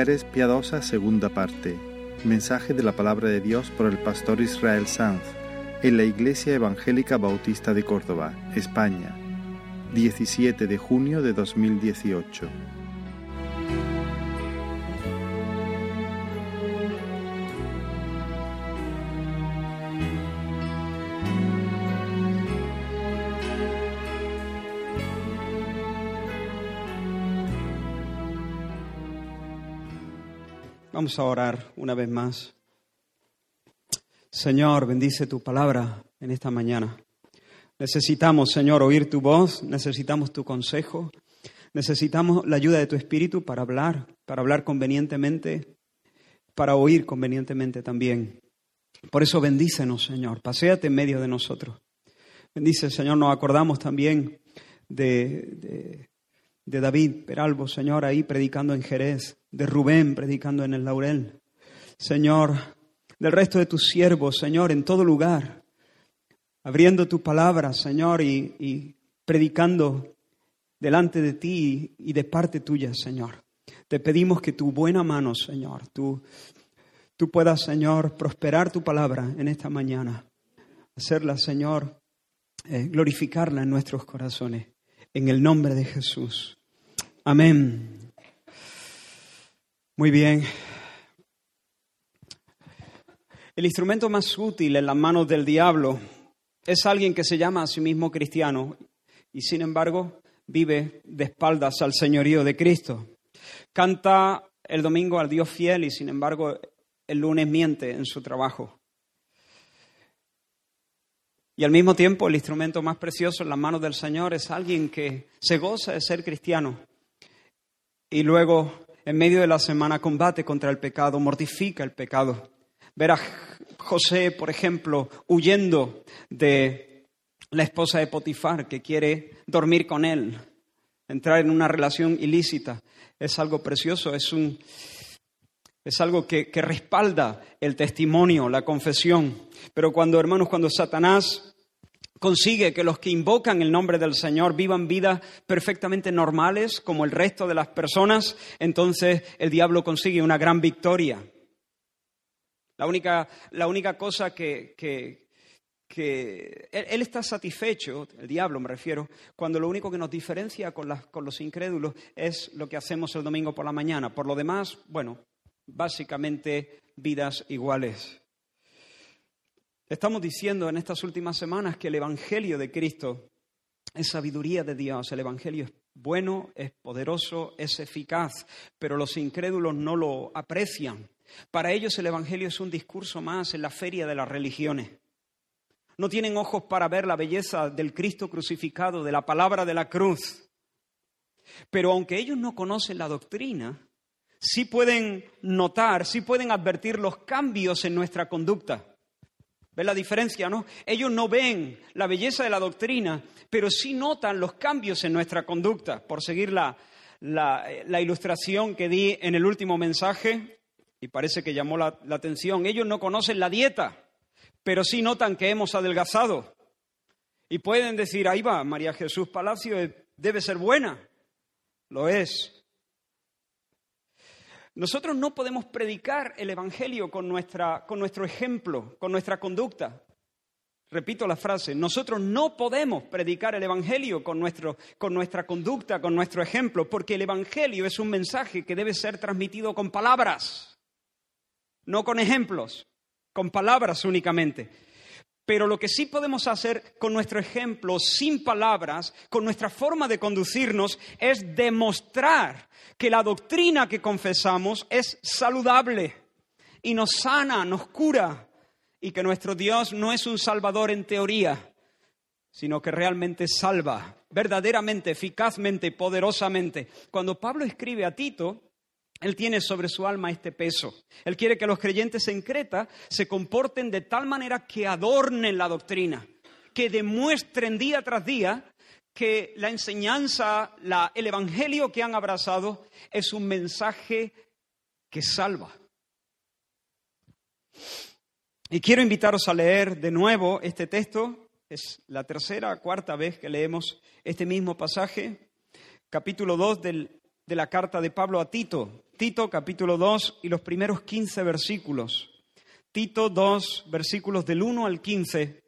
Mujeres Piadosas, segunda parte. Mensaje de la palabra de Dios por el pastor Israel Sanz en la Iglesia Evangélica Bautista de Córdoba, España, 17 de junio de 2018. Vamos a orar una vez más. Señor, bendice tu palabra en esta mañana. Necesitamos, Señor, oír tu voz, necesitamos tu consejo, necesitamos la ayuda de tu Espíritu para hablar, para hablar convenientemente, para oír convenientemente también. Por eso bendícenos, Señor, paséate en medio de nosotros. Bendice, Señor, nos acordamos también de, de, David Peralvo, Señor, ahí predicando en Jerez, de Rubén predicando en el Laurel. Señor, del resto de tus siervos, Señor, en todo lugar, abriendo tu palabra, Señor, y, predicando delante de ti y de parte tuya, Señor. Te pedimos que tu buena mano, Señor, tú, tú puedas, Señor, prosperar tu palabra en esta mañana, hacerla, Señor, eh, glorificarla en nuestros corazones, en el nombre de Jesús. Amén. Muy bien. El instrumento más útil en las manos del diablo es alguien que se llama a sí mismo cristiano y sin embargo vive de espaldas al señorío de Cristo. Canta el domingo al Dios fiel y sin embargo el lunes miente en su trabajo. Y al mismo tiempo el instrumento más precioso en las manos del Señor es alguien que se goza de ser cristiano y luego en medio de la semana combate contra el pecado, mortifica el pecado. Ver a José, por ejemplo, huyendo de la esposa de Potifar que quiere dormir con él, entrar en una relación ilícita, es algo precioso, es, un, es algo que, que respalda el testimonio, la confesión. Pero cuando, hermanos, cuando Satanás consigue que los que invocan el nombre del Señor vivan vidas perfectamente normales como el resto de las personas, entonces el diablo consigue una gran victoria. La única, la única cosa que, que, él, está satisfecho, el diablo me refiero, cuando lo único que nos diferencia con, con los incrédulos es lo que hacemos el domingo por la mañana. Por lo demás, bueno, básicamente vidas iguales. Estamos diciendo en estas últimas semanas que el Evangelio de Cristo es sabiduría de Dios, el Evangelio es bueno, es poderoso, es eficaz, pero los incrédulos no lo aprecian. Para ellos el Evangelio es un discurso más en la feria de las religiones. No tienen ojos para ver la belleza del Cristo crucificado, de la palabra de la cruz. Pero aunque ellos no conocen la doctrina, sí pueden notar, sí pueden advertir los cambios en nuestra conducta. ¿Ves la diferencia, no? Ellos no ven la belleza de la doctrina, pero sí notan los cambios en nuestra conducta. Por seguir la, la ilustración que di en el último mensaje, y parece que llamó la, atención. Ellos no conocen la dieta, pero sí notan que hemos adelgazado. Y pueden decir, ahí va, María Jesús Palacio debe ser buena. Lo es. Nosotros no podemos predicar el Evangelio con, nuestra, con nuestro ejemplo, con nuestra conducta. Repito la frase, nosotros no podemos predicar el Evangelio con, nuestro, con nuestra conducta, con nuestro ejemplo, porque el Evangelio es un mensaje que debe ser transmitido con palabras no con ejemplos, con palabras únicamente. Pero lo que sí podemos hacer con nuestro ejemplo, sin palabras, con nuestra forma de conducirnos, es demostrar que la doctrina que confesamos es saludable y nos sana, nos cura, y que nuestro Dios no es un salvador en teoría, sino que realmente salva, verdaderamente, eficazmente, poderosamente. Cuando Pablo escribe a Tito, él tiene sobre su alma este peso. Él quiere que los creyentes en Creta se comporten de tal manera que adornen la doctrina, que demuestren día tras día que la enseñanza, el evangelio que han abrazado es un mensaje que salva. Y quiero invitaros a leer de nuevo este texto. Es la tercera, cuarta vez que leemos este mismo pasaje, capítulo 2 del de la carta de Pablo a Tito. Tito capítulo 2 y los primeros 15 versículos. Tito 2, versículos del 1 al 15.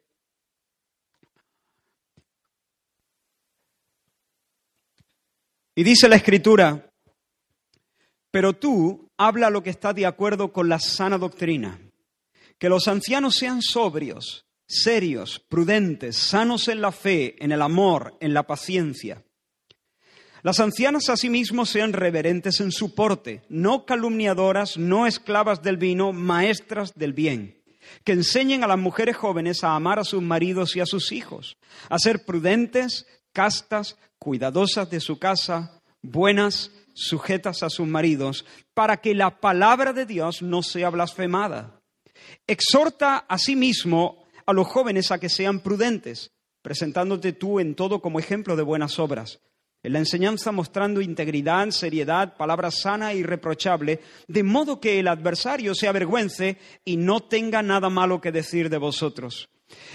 Y dice la escritura, pero tú habla lo que está de acuerdo con la sana doctrina, que los ancianos sean sobrios, serios, prudentes, sanos en la fe, en el amor, en la paciencia. Las ancianas asimismo sean reverentes en su porte, no calumniadoras, no esclavas del vino, maestras del bien, que enseñen a las mujeres jóvenes a amar a sus maridos y a sus hijos, a ser prudentes, castas, cuidadosas de su casa, buenas, sujetas a sus maridos, para que la palabra de Dios no sea blasfemada. Exhorta asimismo a los jóvenes a que sean prudentes, presentándote tú en todo como ejemplo de buenas obras en la enseñanza mostrando integridad, seriedad, palabra sana y irreprochable, de modo que el adversario se avergüence y no tenga nada malo que decir de vosotros.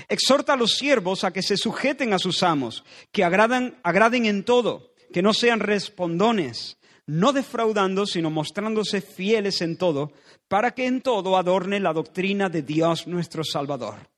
Exhorta a los siervos a que se sujeten a sus amos, que agraden en todo, que no sean respondones, no defraudando, sino mostrándose fieles en todo, para que en todo adorne la doctrina de Dios nuestro Salvador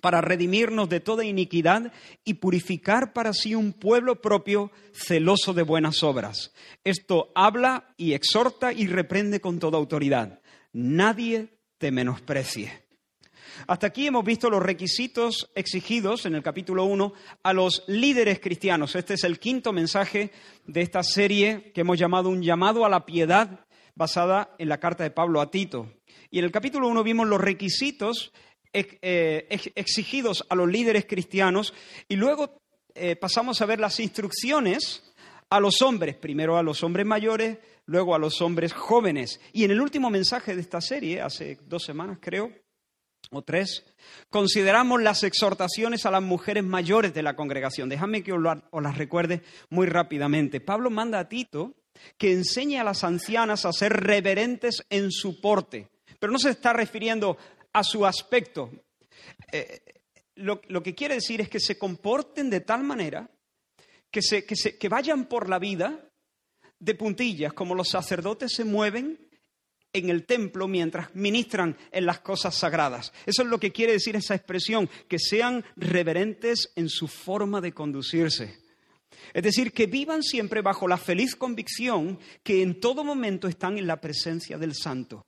para redimirnos de toda iniquidad y purificar para sí un pueblo propio celoso de buenas obras. Esto habla y exhorta y reprende con toda autoridad. Nadie te menosprecie. Hasta aquí hemos visto los requisitos exigidos en el capítulo 1 a los líderes cristianos. Este es el quinto mensaje de esta serie que hemos llamado un llamado a la piedad basada en la carta de Pablo a Tito. Y en el capítulo 1 vimos los requisitos exigidos a los líderes cristianos y luego eh, pasamos a ver las instrucciones a los hombres, primero a los hombres mayores, luego a los hombres jóvenes. Y en el último mensaje de esta serie, hace dos semanas creo, o tres, consideramos las exhortaciones a las mujeres mayores de la congregación. Déjame que os las recuerde muy rápidamente. Pablo manda a Tito que enseñe a las ancianas a ser reverentes en su porte. Pero no se está refiriendo a su aspecto. Eh, lo, que quiere decir es que se comporten de tal manera que, se, que vayan por la vida de puntillas, como los sacerdotes se mueven en el templo mientras ministran en las cosas sagradas. Eso es lo que quiere decir esa expresión, que sean reverentes en su forma de conducirse. Es decir, que vivan siempre bajo la feliz convicción que en todo momento están en la presencia del Santo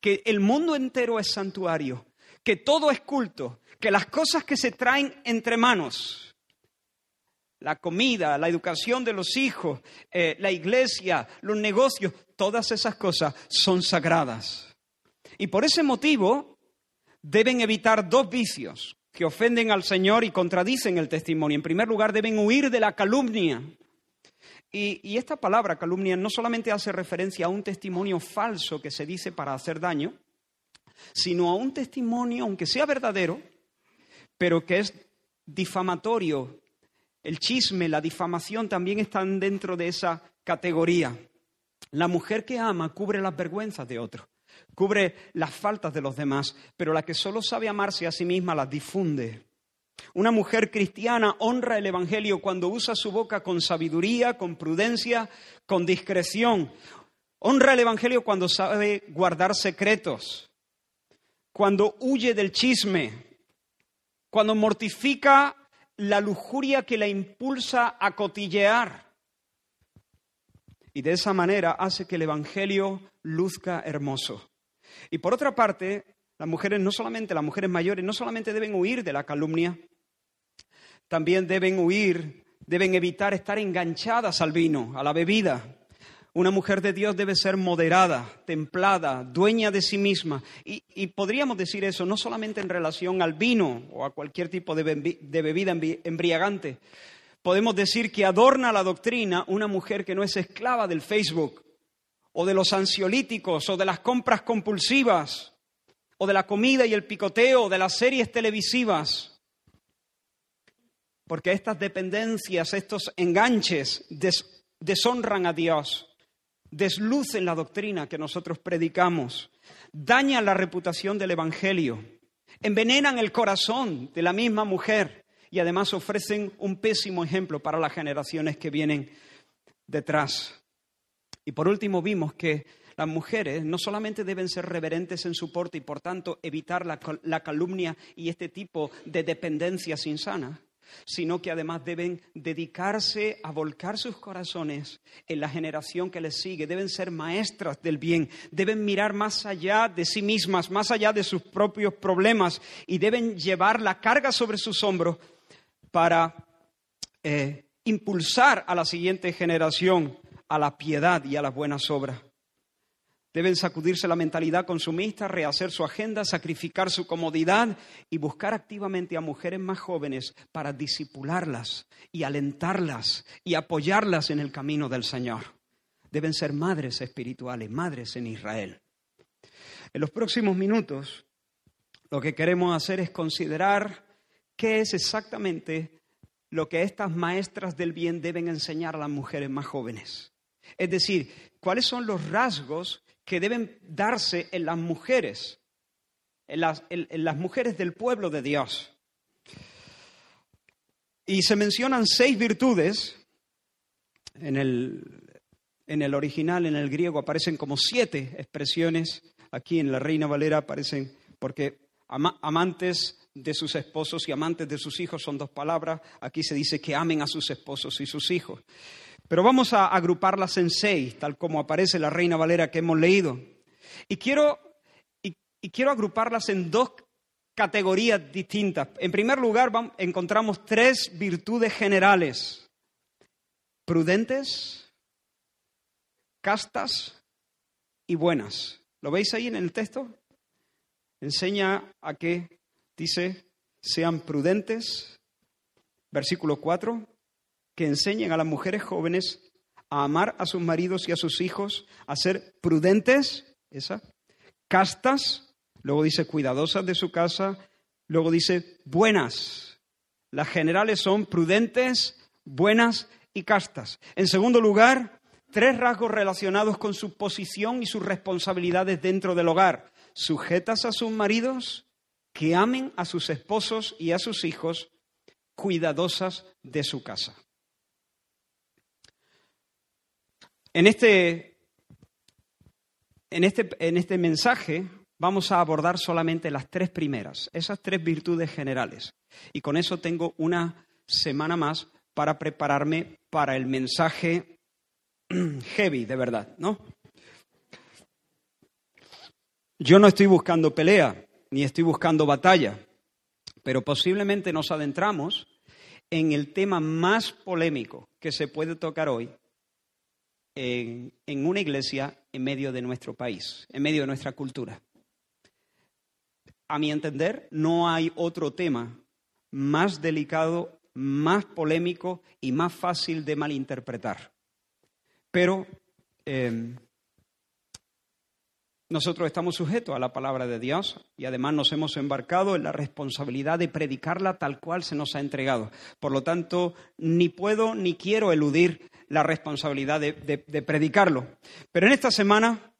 que el mundo entero es santuario, que todo es culto, que las cosas que se traen entre manos, la comida, la educación de los hijos, eh, la iglesia, los negocios, todas esas cosas son sagradas. Y por ese motivo deben evitar dos vicios que ofenden al Señor y contradicen el testimonio. En primer lugar, deben huir de la calumnia. Y, esta palabra calumnia no solamente hace referencia a un testimonio falso que se dice para hacer daño, sino a un testimonio, aunque sea verdadero, pero que es difamatorio. El chisme, la difamación también están dentro de esa categoría. La mujer que ama cubre las vergüenzas de otro, cubre las faltas de los demás, pero la que solo sabe amarse a sí misma las difunde. Una mujer cristiana honra el Evangelio cuando usa su boca con sabiduría, con prudencia, con discreción. Honra el Evangelio cuando sabe guardar secretos, cuando huye del chisme, cuando mortifica la lujuria que la impulsa a cotillear. Y de esa manera hace que el Evangelio luzca hermoso. Y por otra parte, las mujeres, no solamente las mujeres mayores, no solamente deben huir de la calumnia, también deben huir, deben evitar estar enganchadas al vino, a la bebida. Una mujer de Dios debe ser moderada, templada, dueña de sí misma. Y, podríamos decir eso no solamente en relación al vino o a cualquier tipo de, de bebida embriagante. Podemos decir que adorna la doctrina una mujer que no es esclava del Facebook o de los ansiolíticos o de las compras compulsivas o de la comida y el picoteo, o de las series televisivas. Porque estas dependencias, estos enganches deshonran a Dios, deslucen la doctrina que nosotros predicamos, dañan la reputación del Evangelio, envenenan el corazón de la misma mujer y además ofrecen un pésimo ejemplo para las generaciones que vienen detrás. Y por último vimos que las mujeres no solamente deben ser reverentes en su porte y por tanto evitar la, calumnia y este tipo de dependencias insanas, sino que además deben dedicarse a volcar sus corazones en la generación que les sigue, deben ser maestras del bien, deben mirar más allá de sí mismas, más allá de sus propios problemas y deben llevar la carga sobre sus hombros para eh, impulsar a la siguiente generación a la piedad y a las buenas obras. Deben sacudirse la mentalidad consumista, rehacer su agenda, sacrificar su comodidad y buscar activamente a mujeres más jóvenes para disipularlas y alentarlas y apoyarlas en el camino del Señor. Deben ser madres espirituales, madres en Israel. En los próximos minutos lo que queremos hacer es considerar qué es exactamente lo que estas maestras del bien deben enseñar a las mujeres más jóvenes. Es decir, cuáles son los rasgos que deben darse en las mujeres, en las, mujeres del pueblo de Dios. Y se mencionan seis virtudes, en el, en el original, en el griego, aparecen como siete expresiones, aquí en la Reina Valera aparecen, porque amantes de sus esposos y amantes de sus hijos son dos palabras, aquí se dice que amen a sus esposos y sus hijos. Pero vamos a agruparlas en seis, tal como aparece la Reina Valera que hemos leído. Y quiero, y, quiero agruparlas en dos categorías distintas. En primer lugar, encontramos tres virtudes generales. Prudentes, castas y buenas. ¿Lo veis ahí en el texto? Enseña a que, dice, sean prudentes, versículo 4, que enseñen a las mujeres jóvenes a amar a sus maridos y a sus hijos, a ser prudentes, esa, castas, luego dice cuidadosas de su casa, luego dice buenas. Las generales son prudentes, buenas y castas. En segundo lugar, tres rasgos relacionados con su posición y sus responsabilidades dentro del hogar. Sujetas a sus maridos, que amen a sus esposos y a sus hijos, cuidadosas de su casa. En este, en este, en este mensaje vamos a abordar solamente las tres primeras, esas tres virtudes generales. Y con eso tengo una semana más para prepararme para el mensaje heavy, de verdad, ¿no? Yo no estoy buscando pelea, ni estoy buscando batalla, pero posiblemente nos adentramos en el tema más polémico que se puede tocar hoy en, una iglesia en medio de nuestro país, en medio de nuestra cultura. A mi entender, no hay otro tema más delicado, más polémico y más fácil de malinterpretar. Pero em, nosotros estamos sujetos a la palabra de Dios y además nos hemos embarcado en la responsabilidad de predicarla tal cual se nos ha entregado. Por lo tanto, ni puedo ni quiero eludir la responsabilidad de, predicarlo. Pero en esta semana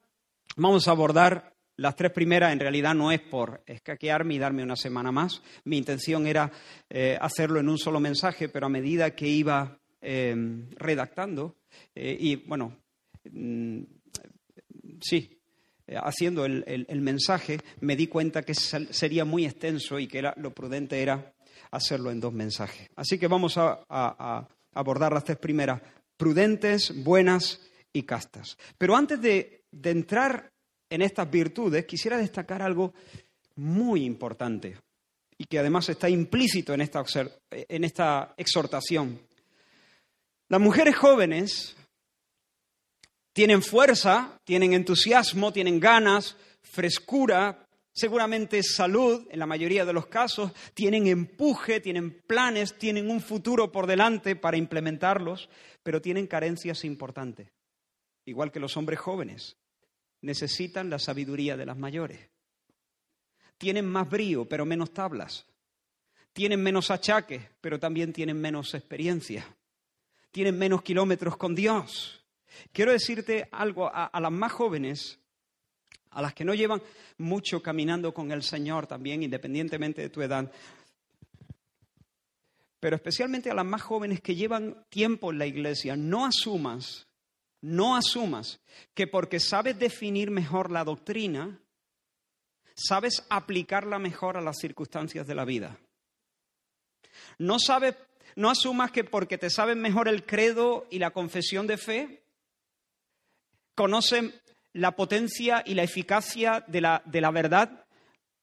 vamos a abordar las tres primeras, en realidad no es por escaquearme y darme una semana más. Mi intención era eh, hacerlo en un solo mensaje, pero a medida que iba em, redactando, eh, y bueno, mm, sí, eh, haciendo el, mensaje, me di cuenta que sería muy extenso y que lo prudente era hacerlo en dos mensajes. Así que vamos a abordar las tres primeras prudentes, buenas y castas. Pero antes de, entrar en estas virtudes, quisiera destacar algo muy importante y que además está implícito en esta, en esta exhortación. Las mujeres jóvenes tienen fuerza, tienen entusiasmo, tienen ganas, frescura, seguramente salud en la mayoría de los casos, tienen empuje, tienen planes, tienen un futuro por delante para implementarlos, pero tienen carencias importantes, igual que los hombres jóvenes. Necesitan la sabiduría de las mayores. tienen más brío, pero menos tablas. Tienen menos achaques, pero también tienen menos experiencia. Tienen menos kilómetros con Dios. Quiero decirte algo a, las más jóvenes, a las que no llevan mucho caminando con el Señor también, independientemente de tu edad, pero especialmente a las más jóvenes que llevan tiempo en la iglesia, no asumas, no asumas que porque sabes definir mejor la doctrina, sabes aplicarla mejor a las circunstancias de la vida. No sabes, no asumas que porque te sabes mejor el credo y la confesión de fe, conocen la potencia y la eficacia de la, de la verdad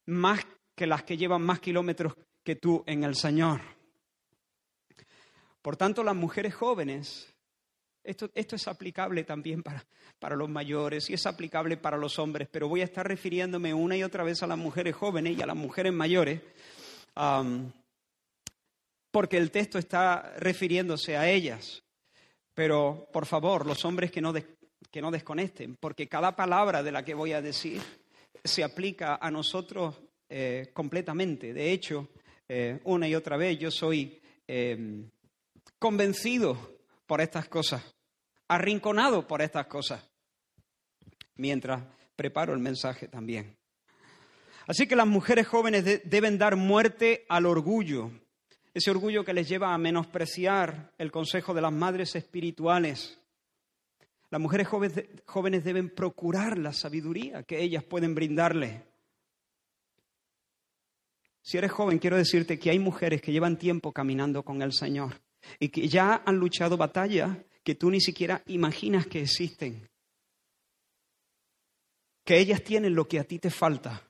más que las que llevan más kilómetros que tú en el Señor. Por tanto, las mujeres jóvenes, esto, esto es aplicable también para, para, los mayores y es aplicable para los hombres, pero voy a estar refiriéndome una y otra vez a las mujeres jóvenes y a las mujeres mayores, porque el texto está refiriéndose a ellas. Pero, por favor, los hombres que no, que no desconecten, porque cada palabra de la que voy a decir se aplica a nosotros eh, completamente. De hecho, eh, una y otra vez yo soy eh, convencido por estas cosas, arrinconado por estas cosas, mientras preparo el mensaje también. Así que las mujeres jóvenes deben dar muerte al orgullo, ese orgullo que les lleva a menospreciar el consejo de las madres espirituales las mujeres jóvenes deben procurar la sabiduría que ellas pueden brindarle. Si eres joven, quiero decirte que hay mujeres que llevan tiempo caminando con el Señor y que ya han luchado batallas que tú ni siquiera imaginas que existen. Que ellas tienen lo que a ti te falta.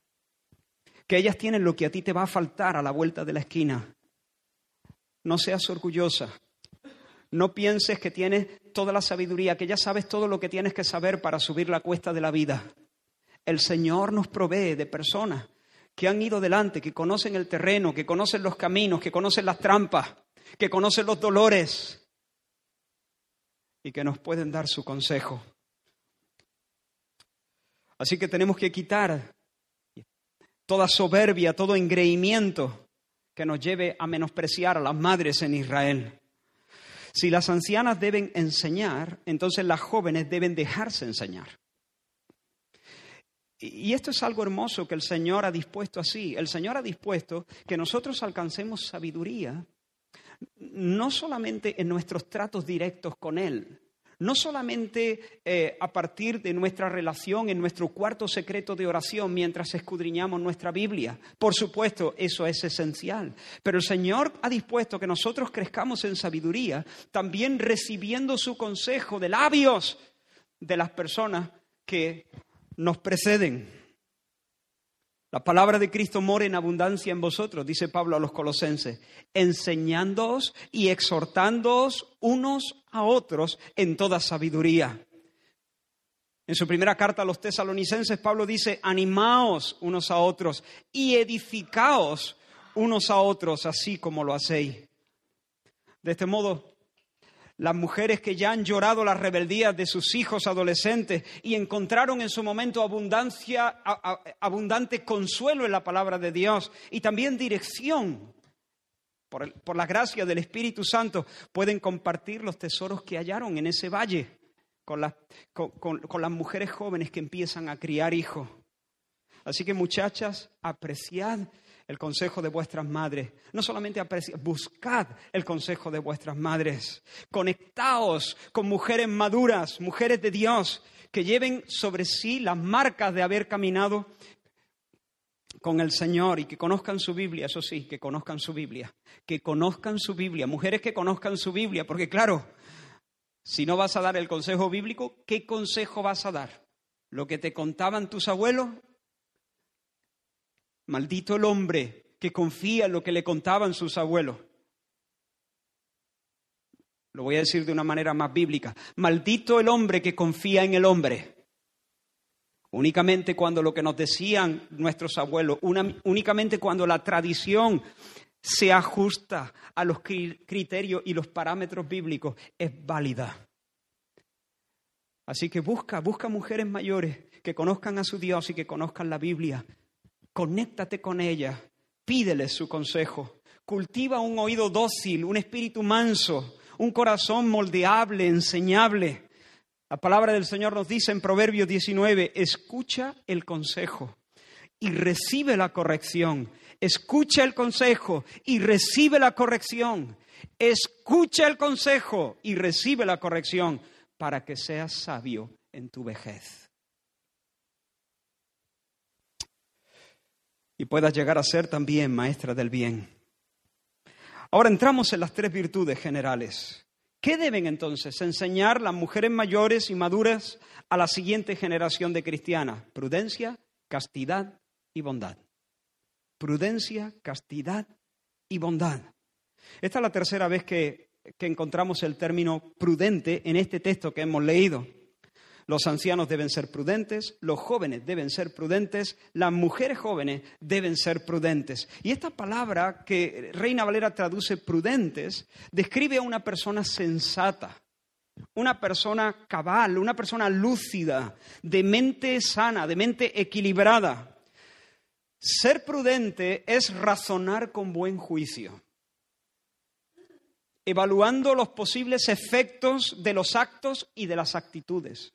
Que ellas tienen lo que a ti te va a faltar a la vuelta de la esquina. No seas orgullosa. No pienses que tienes toda la sabiduría, que ya sabes todo lo que tienes que saber para subir la cuesta de la vida. El Señor nos provee de personas que han ido delante, que conocen el terreno, que conocen los caminos, que conocen las trampas, que conocen los dolores y que nos pueden dar su consejo. Así que tenemos que quitar toda soberbia, todo engreimiento que nos lleve a menospreciar a las madres en Israel. Si las ancianas deben enseñar, entonces las jóvenes deben dejarse enseñar. Y esto es algo hermoso que el Señor ha dispuesto así. El Señor ha dispuesto que nosotros alcancemos sabiduría no solamente en nuestros tratos directos con Él, no solamente eh, a partir de nuestra relación en nuestro cuarto secreto de oración mientras escudriñamos nuestra Biblia. Por supuesto, eso es esencial. Pero el Señor ha dispuesto que nosotros crezcamos en sabiduría, también recibiendo su consejo de labios de las personas que nos preceden. La palabra de Cristo mora en abundancia en vosotros, dice Pablo a los colosenses, enseñándoos y exhortándoos unos a otros en toda sabiduría. En su primera carta a los tesalonicenses, Pablo dice, animaos unos a otros y edificaos unos a otros, así como lo hacéis. De este modo, las mujeres que ya han llorado las rebeldías de sus hijos adolescentes y encontraron en su momento abundancia, abundante consuelo en la palabra de Dios y también dirección por, por la gracia del Espíritu Santo, pueden compartir los tesoros que hallaron en ese valle con las, con las mujeres jóvenes que empiezan a criar hijos. Así que muchachas, apreciad el consejo de vuestras madres. No solamente buscad el consejo de vuestras madres. Conectaos con mujeres maduras, mujeres de Dios, que lleven sobre sí las marcas de haber caminado con el Señor y que conozcan su Biblia, eso sí, que conozcan su Biblia, que conozcan su Biblia, mujeres que conozcan su Biblia, porque claro, si no vas a dar el consejo bíblico, ¿qué consejo vas a dar? ¿Lo que te contaban tus abuelos? Maldito el hombre que confía en lo que le contaban sus abuelos. Lo voy a decir de una manera más bíblica. Maldito el hombre que confía en el hombre. Únicamente cuando lo que nos decían nuestros abuelos, únicamente cuando la tradición se ajusta a los criterios y los parámetros bíblicos, es válida. Así que busca, busca mujeres mayores que conozcan a su Dios y que conozcan la Biblia Conéctate con ella, pídele su consejo. Cultiva un oído dócil, un espíritu manso, un corazón moldeable, enseñable. La palabra del Señor nos dice en Proverbios 19, escucha el consejo y recibe la corrección. Escucha el consejo y recibe la corrección. Escucha el consejo y recibe la corrección para que seas sabio en tu vejez. Y puedas llegar a ser también maestra del bien. Ahora entramos en las tres virtudes generales. ¿Qué deben entonces enseñar las mujeres mayores y maduras a la siguiente generación de cristianas? Prudencia, castidad y bondad. Prudencia, castidad y bondad. Esta es la tercera vez que, encontramos el término prudente en este texto que hemos leído. Los ancianos deben ser prudentes, los jóvenes deben ser prudentes, las mujeres jóvenes deben ser prudentes. Y esta palabra que Reina Valera traduce prudentes describe a una persona sensata, una persona cabal, una persona lúcida, de mente sana, de mente equilibrada. Ser prudente es razonar con buen juicio evaluando los posibles efectos de los actos y de las actitudes.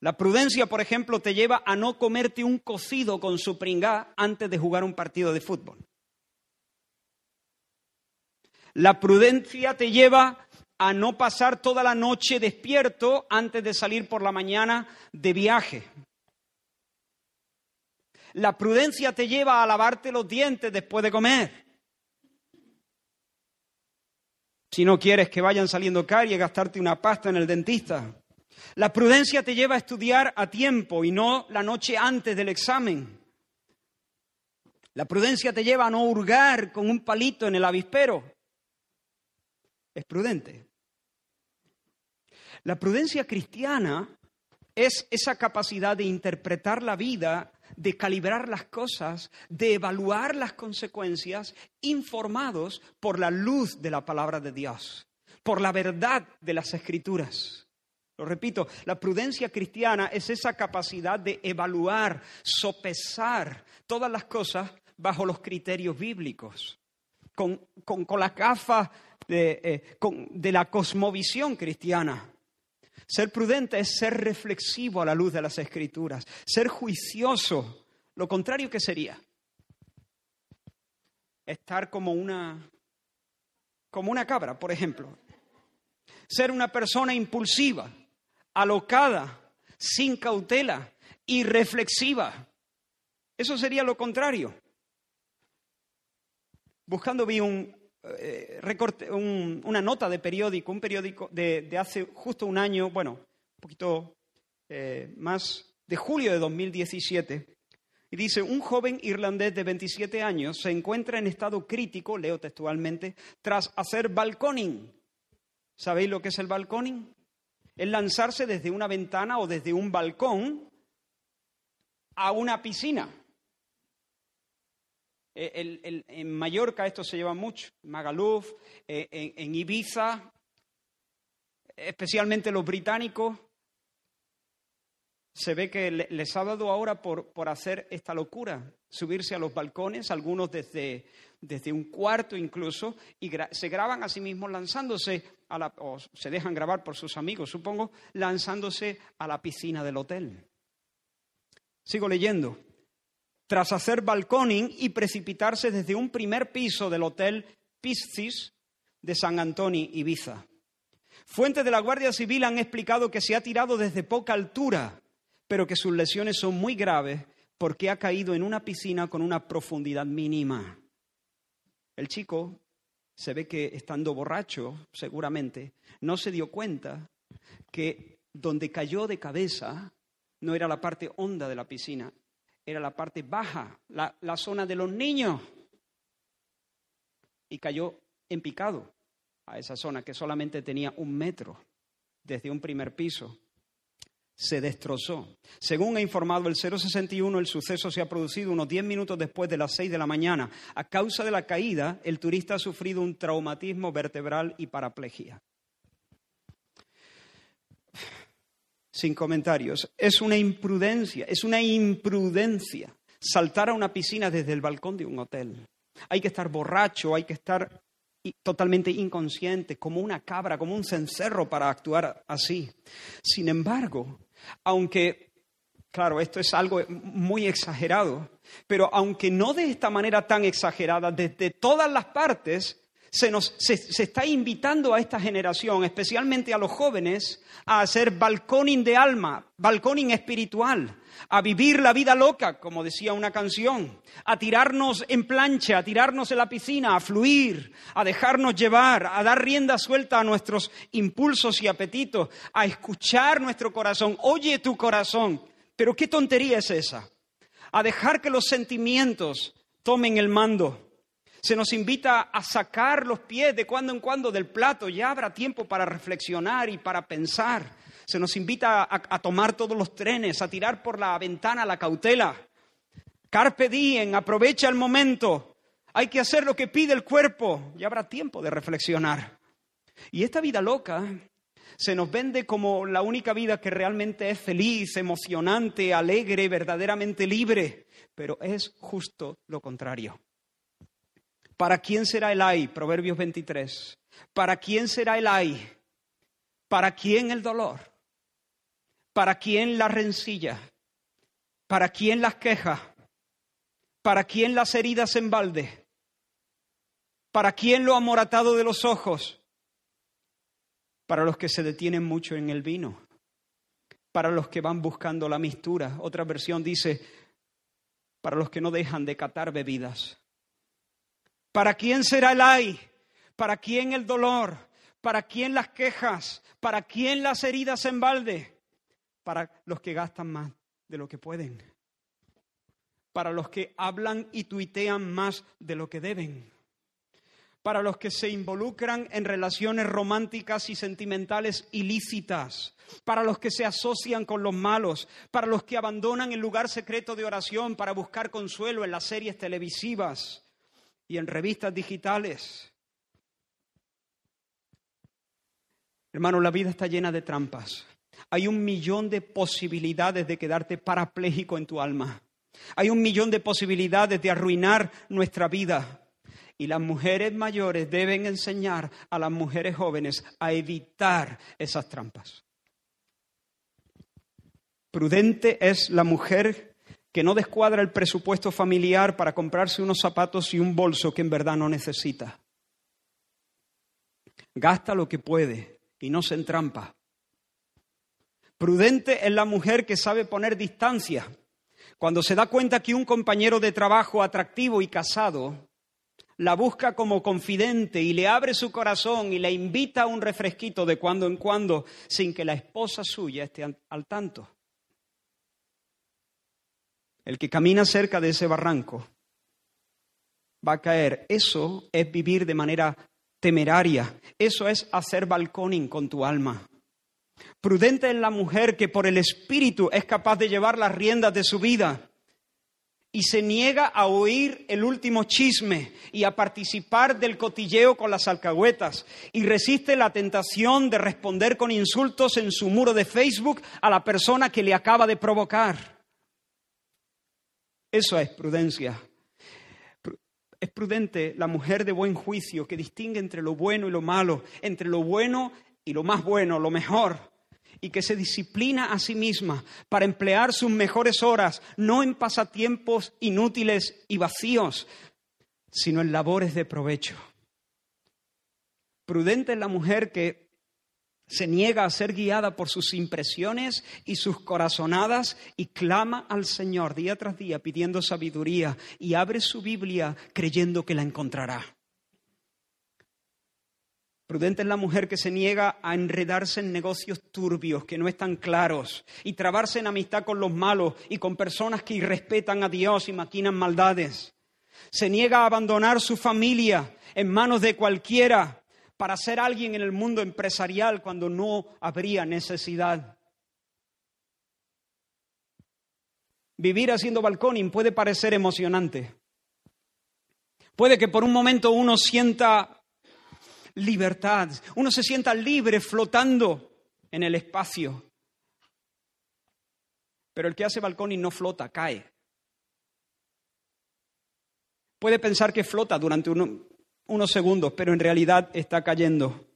La prudencia, por ejemplo, te lleva a no comerte un cocido con su pringá antes de jugar un partido de fútbol. La prudencia te lleva a no pasar toda la noche despierto antes de salir por la mañana de viaje. La prudencia te lleva a lavarte los dientes después de comer. Si no quieres que vayan saliendo caries gastarte una pasta en el dentista. La prudencia te lleva a estudiar a tiempo y no la noche antes del examen. La prudencia te lleva a no hurgar con un palito en el avispero. Es prudente. La prudencia cristiana es esa capacidad de interpretar la vida, de calibrar las cosas, de evaluar las consecuencias, informados por la luz de la palabra de Dios, por la verdad de las escrituras. Lo repito, la prudencia cristiana es esa capacidad de evaluar, sopesar todas las cosas bajo los criterios bíblicos, con, la gafa de, eh, de la cosmovisión cristiana. Ser prudente es ser reflexivo a la luz de las escrituras, ser juicioso. Lo contrario que sería estar como una como una cabra, por ejemplo. Ser una persona impulsiva, alocada, sin cautela, irreflexiva. Eso sería lo contrario. Buscando vi un, eh, recorte, una nota de periódico, un periódico de, hace justo un año, bueno, un poquito eh, más, de julio de 2017, y dice, un joven irlandés de 27 años se encuentra en estado crítico, leo textualmente, tras hacer balconing. ¿Sabéis lo que es el balconing? Es lanzarse desde una ventana o desde un balcón a una piscina. Eh, en Mallorca esto se lleva mucho, en Magaluf, eh, en, Ibiza, especialmente los británicos, se ve que les ha dado ahora por, por, hacer esta locura, subirse a los balcones, algunos desde, desde un cuarto incluso, y se graban a sí mismos lanzándose o se dejan grabar por sus amigos, supongo, lanzándose a la piscina del hotel. Sigo leyendo. Tras hacer balconing y precipitarse desde un primer piso del hotel Piscis de San Antonio, Ibiza. Fuentes de la Guardia Civil han explicado que se ha tirado desde poca altura, pero que sus lesiones son muy graves porque ha caído en una piscina con una profundidad mínima. El chico se ve que estando borracho, seguramente, no se dio cuenta que donde cayó de cabeza no era la parte honda de la piscina, era la parte baja, la, zona de los niños. Y cayó en picado a esa zona que solamente tenía un metro desde un primer piso se destrozó. Según ha informado el 061, el suceso se ha producido unos 10 minutos después de las 6 de la mañana. A causa de la caída, el turista ha sufrido un traumatismo vertebral y paraplegia. sin comentarios. Es una imprudencia, es una imprudencia saltar a una piscina desde el balcón de un hotel. Hay que estar borracho, hay que estar totalmente inconsciente, como una cabra, como un cencerro para actuar así. Sin embargo, aunque, claro, esto es algo muy exagerado, pero aunque no de esta manera tan exagerada, desde todas las partes, se, nos, se, está invitando a esta generación, especialmente a los jóvenes, a hacer balconing de alma, balconing espiritual, a vivir la vida loca, como decía una canción, a tirarnos en plancha, a tirarnos en la piscina, a fluir, a dejarnos llevar, a dar rienda suelta a nuestros impulsos y apetitos, a escuchar nuestro corazón. Oye tu corazón, pero qué tontería es esa. A dejar que los sentimientos tomen el mando se nos invita a sacar los pies de cuando en cuando del plato, ya habrá tiempo para reflexionar y para pensar. Se nos invita a, tomar todos los trenes, a tirar por la ventana la cautela. Carpe diem, aprovecha el momento. Hay que hacer lo que pide el cuerpo, ya habrá tiempo de reflexionar. Y esta vida loca se nos vende como la única vida que realmente es feliz, emocionante, alegre, verdaderamente libre, pero es justo lo contrario. ¿Para quién será el ay? Proverbios 23. ¿Para quién será el ay? ¿Para quién el dolor? ¿Para quién la rencilla? ¿Para quién las quejas? ¿Para quién las heridas en balde? ¿Para quién lo amoratado de los ojos? Para los que se detienen mucho en el vino. Para los que van buscando la mistura. Otra versión dice, para los que no dejan de catar bebidas. ¿Para quién será el ay? ¿Para quién el dolor? ¿Para quién las quejas? ¿Para quién las heridas en balde? Para los que gastan más de lo que pueden. Para los que hablan y tuitean más de lo que deben. Para los que se involucran en relaciones románticas y sentimentales ilícitas. Para los que se asocian con los malos. Para los que abandonan el lugar secreto de oración para buscar consuelo en las series televisivas y en revistas digitales. Hermano, la vida está llena de trampas. Hay un millón de posibilidades de quedarte parapléjico en tu alma. Hay un millón de posibilidades de arruinar nuestra vida. Y las mujeres mayores deben enseñar a las mujeres jóvenes a evitar esas trampas. Prudente es la mujer que no descuadra el presupuesto familiar para comprarse unos zapatos y un bolso que en verdad no necesita. Gasta lo que puede y no se entrampa. Prudente es la mujer que sabe poner distancia. Cuando se da cuenta que un compañero de trabajo atractivo y casado la busca como confidente y le abre su corazón y le invita a un refresquito de cuando en cuando sin que la esposa suya esté al tanto. El que camina cerca de ese barranco va a caer. Eso es vivir de manera temeraria. Eso es hacer balconing con tu alma. Prudente es la mujer que por el espíritu es capaz de llevar las riendas de su vida y se niega a oír el último chisme y a participar del cotilleo con las alcahuetas y resiste la tentación de responder con insultos en su muro de Facebook a la persona que le acaba de provocar. Eso es prudencia. Es prudente la mujer de buen juicio que distingue entre lo bueno y lo malo, entre lo bueno y lo más bueno, lo mejor, y que se disciplina a sí misma para emplear sus mejores horas no en pasatiempos inútiles y vacíos, sino en labores de provecho. Prudente es la mujer que se niega a ser guiada por sus impresiones y sus corazonadas y clama al Señor día tras día pidiendo sabiduría y abre su Biblia creyendo que la encontrará. Prudente es la mujer que se niega a enredarse en negocios turbios que no están claros y trabarse en amistad con los malos y con personas que irrespetan a Dios y maquinan maldades. Se niega a abandonar su familia en manos de cualquiera para ser alguien en el mundo empresarial cuando no habría necesidad. Vivir haciendo balconing puede parecer emocionante. Puede que por un momento uno sienta libertad, uno se sienta libre flotando en el espacio. Pero el que hace balconing no flota, cae. Puede pensar que flota durante unos segundos, pero en realidad está cayendo.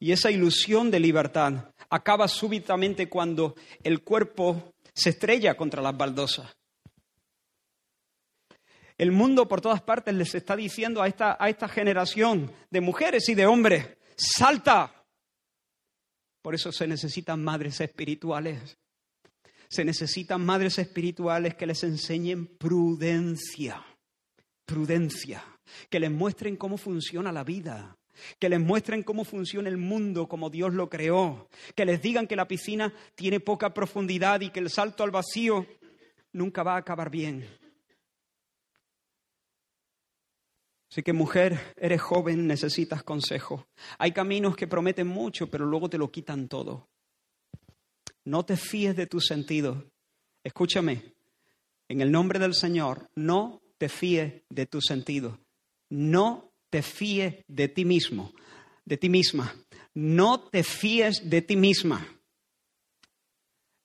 Y esa ilusión de libertad acaba súbitamente cuando el cuerpo se estrella contra las baldosas. El mundo por todas partes les está diciendo a esta, a esta generación de mujeres y de hombres, salta. Por eso se necesitan madres espirituales. Se necesitan madres espirituales que les enseñen prudencia, prudencia, que les muestren cómo funciona la vida, que les muestren cómo funciona el mundo como Dios lo creó, que les digan que la piscina tiene poca profundidad y que el salto al vacío nunca va a acabar bien. Así que mujer, eres joven, necesitas consejo. Hay caminos que prometen mucho, pero luego te lo quitan todo. No te fíes de tus sentidos. Escúchame, en el nombre del Señor, no te fíes de tus sentidos. No te fíes de ti mismo, de ti misma. No te fíes de ti misma.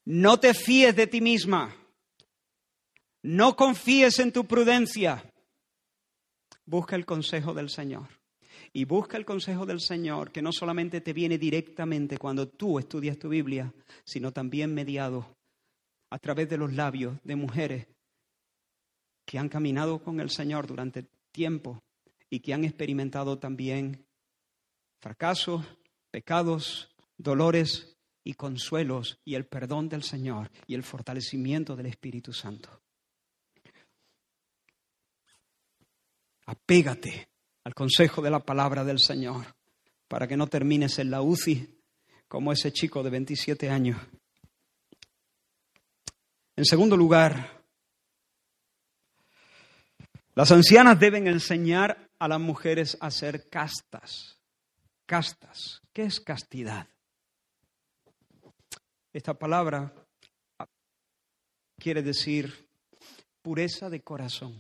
No te fíes de ti misma. No confíes en tu prudencia. Busca el consejo del Señor. Y busca el consejo del Señor, que no solamente te viene directamente cuando tú estudias tu Biblia, sino también mediado a través de los labios de mujeres que han caminado con el Señor durante tiempo y que han experimentado también fracasos, pecados, dolores y consuelos y el perdón del Señor y el fortalecimiento del Espíritu Santo. Apégate al consejo de la palabra del Señor para que no termines en la UCI como ese chico de 27 años. En segundo lugar, las ancianas deben enseñar a las mujeres a ser castas. Castas. ¿Qué es castidad? Esta palabra quiere decir pureza de corazón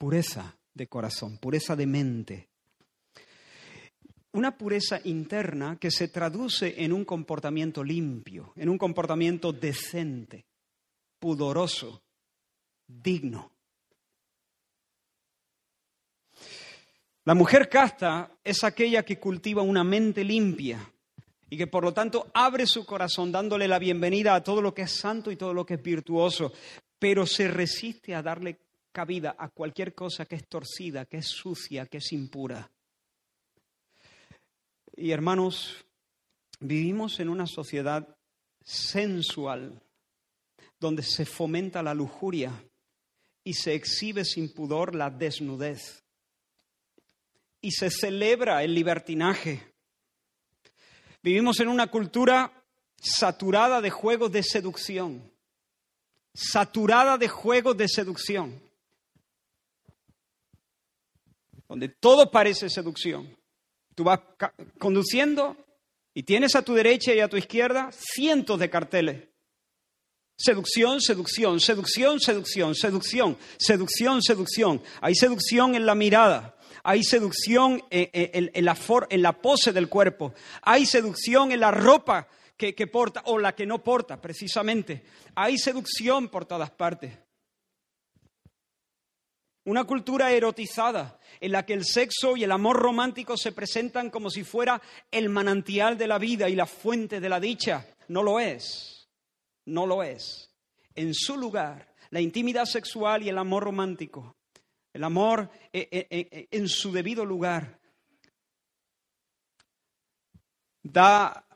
pureza de corazón, pureza de mente. Una pureza interna que se traduce en un comportamiento limpio, en un comportamiento decente, pudoroso, digno. La mujer casta es aquella que cultiva una mente limpia y que por lo tanto abre su corazón dándole la bienvenida a todo lo que es santo y todo lo que es virtuoso, pero se resiste a darle cabida a cualquier cosa que es torcida, que es sucia, que es impura. Y hermanos, vivimos en una sociedad sensual, donde se fomenta la lujuria y se exhibe sin pudor la desnudez. Y se celebra el libertinaje. Vivimos en una cultura saturada de juegos de seducción, saturada de juegos de seducción donde todo parece seducción. Tú vas conduciendo y tienes a tu derecha y a tu izquierda cientos de carteles. Seducción, seducción, seducción, seducción, seducción, seducción, seducción. Hay seducción en la mirada, hay seducción en, la, pose del cuerpo, hay seducción en la ropa que porta o la que no porta, precisamente. Hay seducción por todas partes. Una cultura erotizada en la que el sexo y el amor romántico se presentan como si fuera el manantial de la vida y la fuente de la dicha. No lo es, no lo es. En su lugar, la intimidad sexual y el amor romántico, el amor eh, eh, eh, en su debido lugar, da,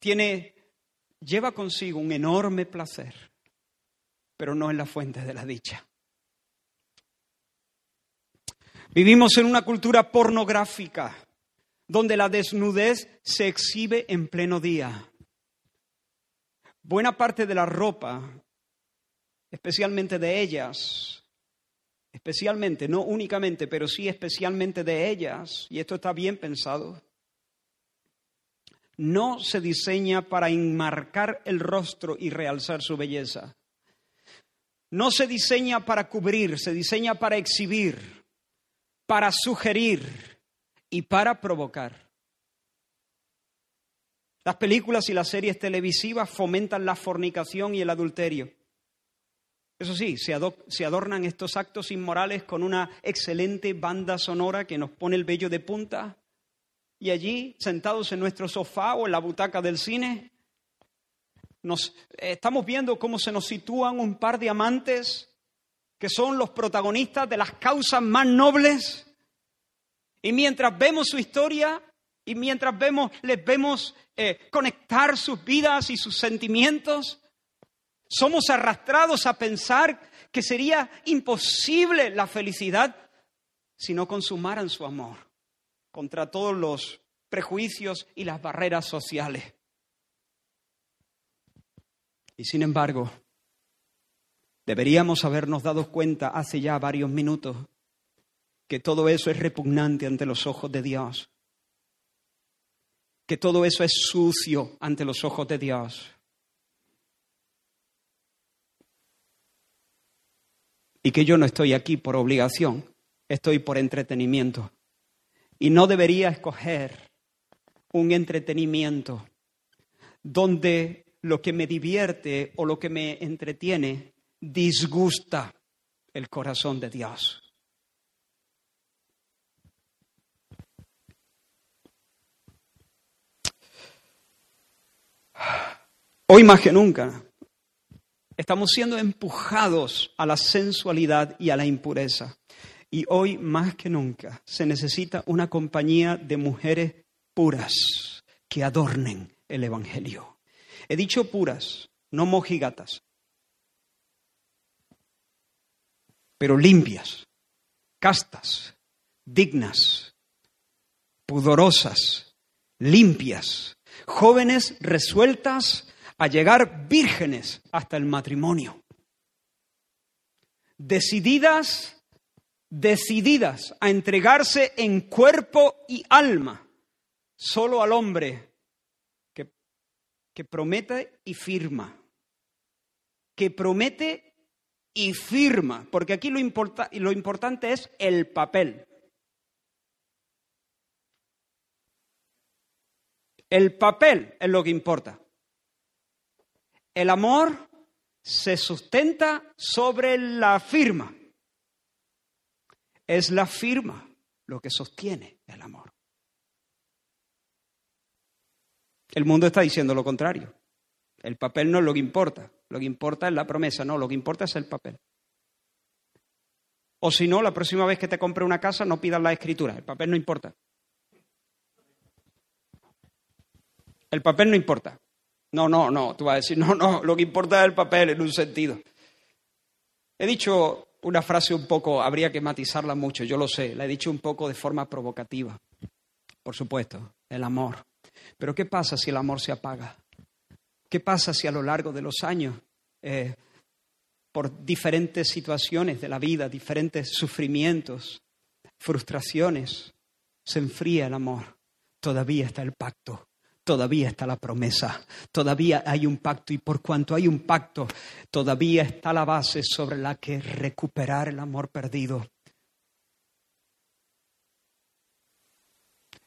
tiene, lleva consigo un enorme placer, pero no es la fuente de la dicha. Vivimos en una cultura pornográfica donde la desnudez se exhibe en pleno día. Buena parte de la ropa, especialmente de ellas, especialmente, no únicamente, pero sí especialmente de ellas, y esto está bien pensado, no se diseña para enmarcar el rostro y realzar su belleza. No se diseña para cubrir, se diseña para exhibir para sugerir y para provocar. Las películas y las series televisivas fomentan la fornicación y el adulterio. Eso sí, se, adornan estos actos inmorales con una excelente banda sonora que nos pone el vello de punta. Y allí, sentados en nuestro sofá o en la butaca del cine, nos, estamos viendo cómo se nos sitúan un par de amantes que son los protagonistas de las causas más nobles. Y mientras vemos su historia y mientras vemos, les vemos eh, conectar sus vidas y sus sentimientos, somos arrastrados a pensar que sería imposible la felicidad si no consumaran su amor contra todos los prejuicios y las barreras sociales. Y sin embargo, deberíamos habernos dado cuenta hace ya varios minutos que todo eso es repugnante ante los ojos de Dios, que todo eso es sucio ante los ojos de Dios. Y que yo no estoy aquí por obligación, estoy por entretenimiento. Y no debería escoger un entretenimiento donde lo que me divierte o lo que me entretiene disgusta el corazón de Dios. Hoy más que nunca estamos siendo empujados a la sensualidad y a la impureza. Y hoy más que nunca se necesita una compañía de mujeres puras que adornen el Evangelio. He dicho puras, no mojigatas, pero limpias, castas, dignas, pudorosas, limpias, jóvenes resueltas a llegar vírgenes hasta el matrimonio, decididas, decididas a entregarse en cuerpo y alma solo al hombre que promete y firma. Que promete y firma, porque aquí lo, lo importante es el papel. El papel es lo que importa. El amor se sustenta sobre la firma. Es la firma lo que sostiene el amor. El mundo está diciendo lo contrario. El papel no es lo que importa. Lo que importa es la promesa, no, lo que importa es el papel. O si no, la próxima vez que te compre una casa no pidas la escritura, el papel no importa. El papel no importa. No, no, no, tú vas a decir, no, no, lo que importa es el papel en un sentido. He dicho una frase un poco, habría que matizarla mucho, yo lo sé, la he dicho un poco de forma provocativa. Por supuesto, el amor. Pero ¿qué pasa si el amor se apaga? ¿Qué pasa si a lo largo de los años, eh, por diferentes situaciones de la vida, diferentes sufrimientos, frustraciones, se enfría el amor? Todavía está el pacto, todavía está la promesa, todavía hay un pacto y por cuanto hay un pacto, todavía está la base sobre la que recuperar el amor perdido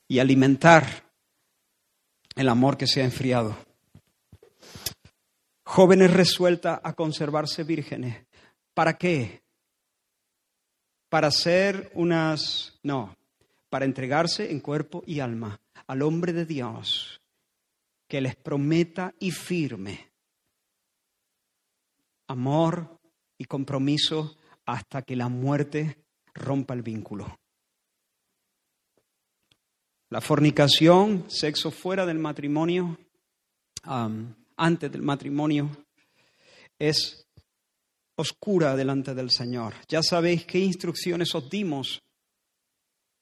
y alimentar el amor que se ha enfriado. Jóvenes resueltas a conservarse vírgenes. ¿Para qué? Para ser unas... No, para entregarse en cuerpo y alma al hombre de Dios que les prometa y firme amor y compromiso hasta que la muerte rompa el vínculo. La fornicación, sexo fuera del matrimonio, antes del matrimonio, es oscura delante del Señor. Ya sabéis qué instrucciones os dimos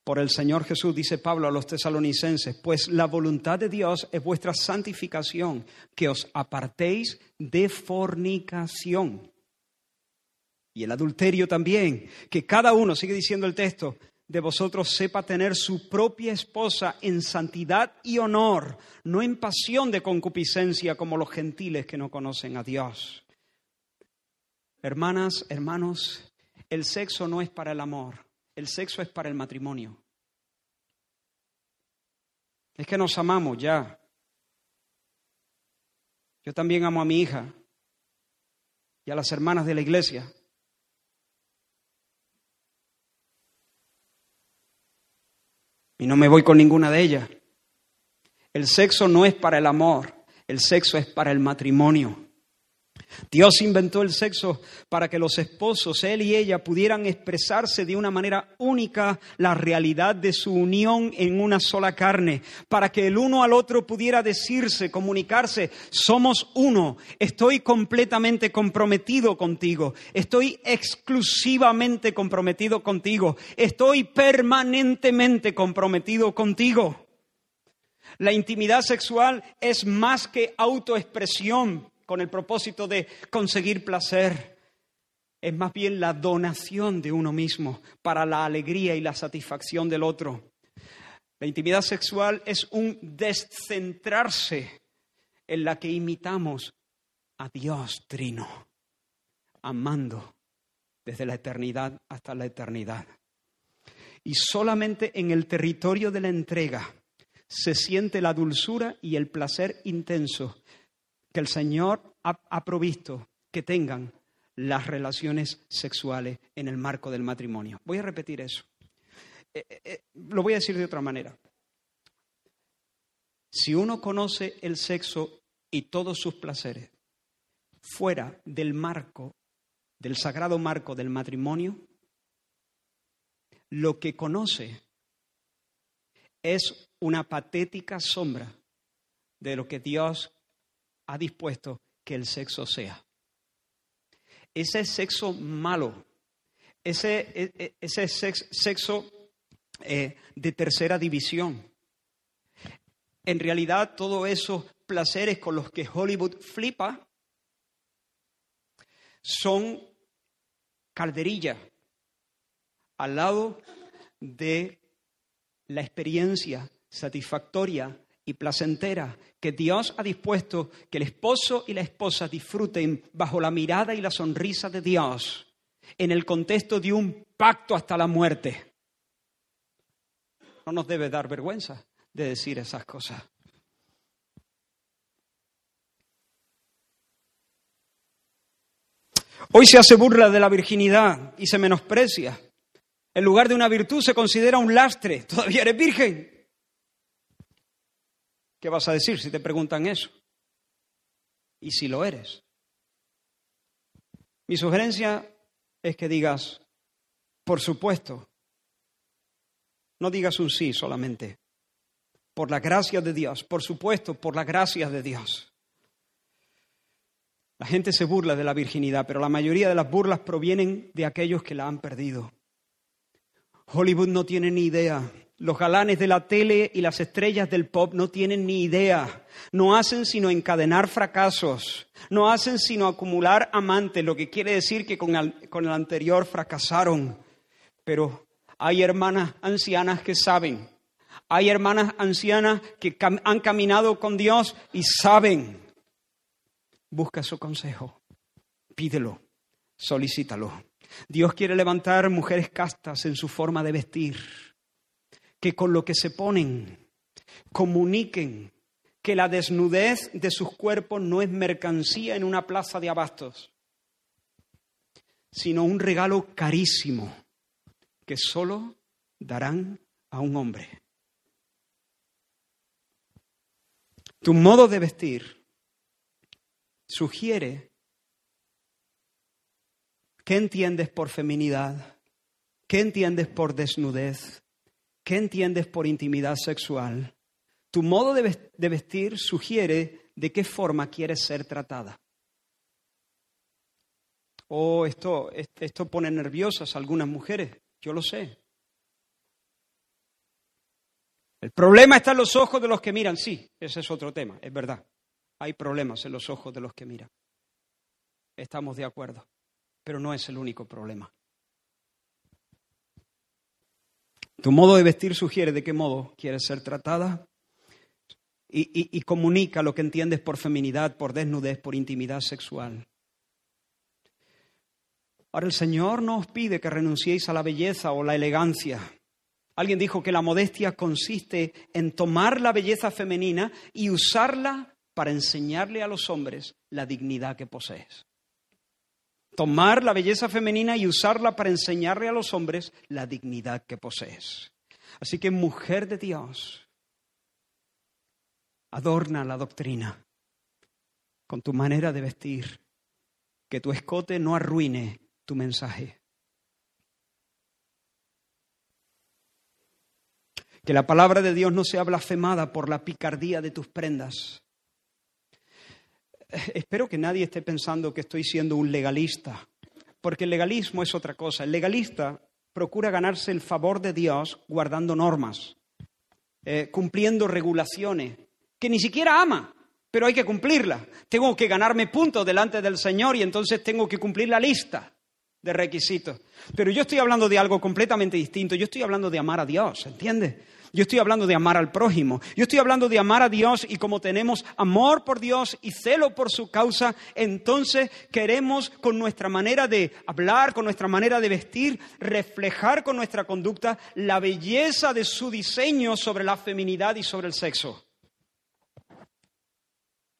por el Señor Jesús, dice Pablo a los tesalonicenses, pues la voluntad de Dios es vuestra santificación, que os apartéis de fornicación. Y el adulterio también, que cada uno, sigue diciendo el texto, de vosotros sepa tener su propia esposa en santidad y honor, no en pasión de concupiscencia como los gentiles que no conocen a Dios. Hermanas, hermanos, el sexo no es para el amor, el sexo es para el matrimonio. Es que nos amamos ya. Yo también amo a mi hija y a las hermanas de la iglesia. Y no me voy con ninguna de ellas. El sexo no es para el amor, el sexo es para el matrimonio. Dios inventó el sexo para que los esposos, él y ella, pudieran expresarse de una manera única la realidad de su unión en una sola carne, para que el uno al otro pudiera decirse, comunicarse, somos uno, estoy completamente comprometido contigo, estoy exclusivamente comprometido contigo, estoy permanentemente comprometido contigo. La intimidad sexual es más que autoexpresión con el propósito de conseguir placer. Es más bien la donación de uno mismo para la alegría y la satisfacción del otro. La intimidad sexual es un descentrarse en la que imitamos a Dios Trino, amando desde la eternidad hasta la eternidad. Y solamente en el territorio de la entrega se siente la dulzura y el placer intenso que el Señor ha, provisto que tengan las relaciones sexuales en el marco del matrimonio. Voy a repetir eso. Eh, eh, eh, lo voy a decir de otra manera. Si uno conoce el sexo y todos sus placeres fuera del marco, del sagrado marco del matrimonio, lo que conoce es una patética sombra de lo que Dios ha dispuesto que el sexo sea. Ese sexo malo, ese, e, e, ese sexo eh, de tercera división. En realidad, todos esos placeres con los que Hollywood flipa son calderilla al lado de la experiencia satisfactoria y placentera que Dios ha dispuesto que el esposo y la esposa disfruten bajo la mirada y la sonrisa de Dios en el contexto de un pacto hasta la muerte. No nos debe dar vergüenza de decir esas cosas. Hoy se hace burla de la virginidad y se menosprecia. En lugar de una virtud se considera un lastre. Todavía eres virgen. ¿Qué vas a decir si te preguntan eso? Y si lo eres. Mi sugerencia es que digas, por supuesto, no digas un sí solamente, por la gracia de Dios, por supuesto, por la gracia de Dios. La gente se burla de la virginidad, pero la mayoría de las burlas provienen de aquellos que la han perdido. Hollywood no tiene ni idea los galanes de la tele y las estrellas del pop no tienen ni idea. No hacen sino encadenar fracasos. No hacen sino acumular amantes, lo que quiere decir que con el, con el anterior fracasaron. Pero hay hermanas ancianas que saben. Hay hermanas ancianas que han caminado con Dios y saben. Busca su consejo. Pídelo. Solicítalo. Dios quiere levantar mujeres castas en su forma de vestir que con lo que se ponen comuniquen que la desnudez de sus cuerpos no es mercancía en una plaza de abastos, sino un regalo carísimo que solo darán a un hombre. Tu modo de vestir sugiere qué entiendes por feminidad, qué entiendes por desnudez, ¿Qué entiendes por intimidad sexual? Tu modo de vestir sugiere de qué forma quieres ser tratada. Oh, esto, esto pone nerviosas a algunas mujeres, yo lo sé. El problema está en los ojos de los que miran, sí, ese es otro tema, es verdad. Hay problemas en los ojos de los que miran. Estamos de acuerdo, pero no es el único problema. Tu modo de vestir sugiere de qué modo quieres ser tratada y, comunica lo que entiendes por feminidad, por desnudez, por intimidad sexual. Ahora el Señor no os pide que renunciéis a la belleza o la elegancia. Alguien dijo que la modestia consiste en tomar la belleza femenina y usarla para enseñarle a los hombres la dignidad que posees. Tomar la belleza femenina y usarla para enseñarle a los hombres la dignidad que posees. Así que mujer de Dios, adorna la doctrina con tu manera de vestir, que tu escote no arruine tu mensaje. Que la palabra de Dios no sea blasfemada por la picardía de tus prendas. Espero que nadie esté pensando que estoy siendo un legalista, porque el legalismo es otra cosa. El legalista procura ganarse el favor de Dios guardando normas, eh, cumpliendo regulaciones, que ni siquiera ama, pero hay que cumplirlas. Tengo que ganarme puntos delante del Señor y entonces tengo que cumplir la lista de requisitos. Pero yo estoy hablando de algo completamente distinto. Yo estoy hablando de amar a Dios, ¿entiendes? Yo estoy hablando de amar al prójimo. Yo estoy hablando de amar a Dios y como tenemos amor por Dios y celo por su causa, entonces queremos con nuestra manera de hablar, con nuestra manera de vestir, reflejar con nuestra conducta la belleza de su diseño sobre la feminidad y sobre el sexo.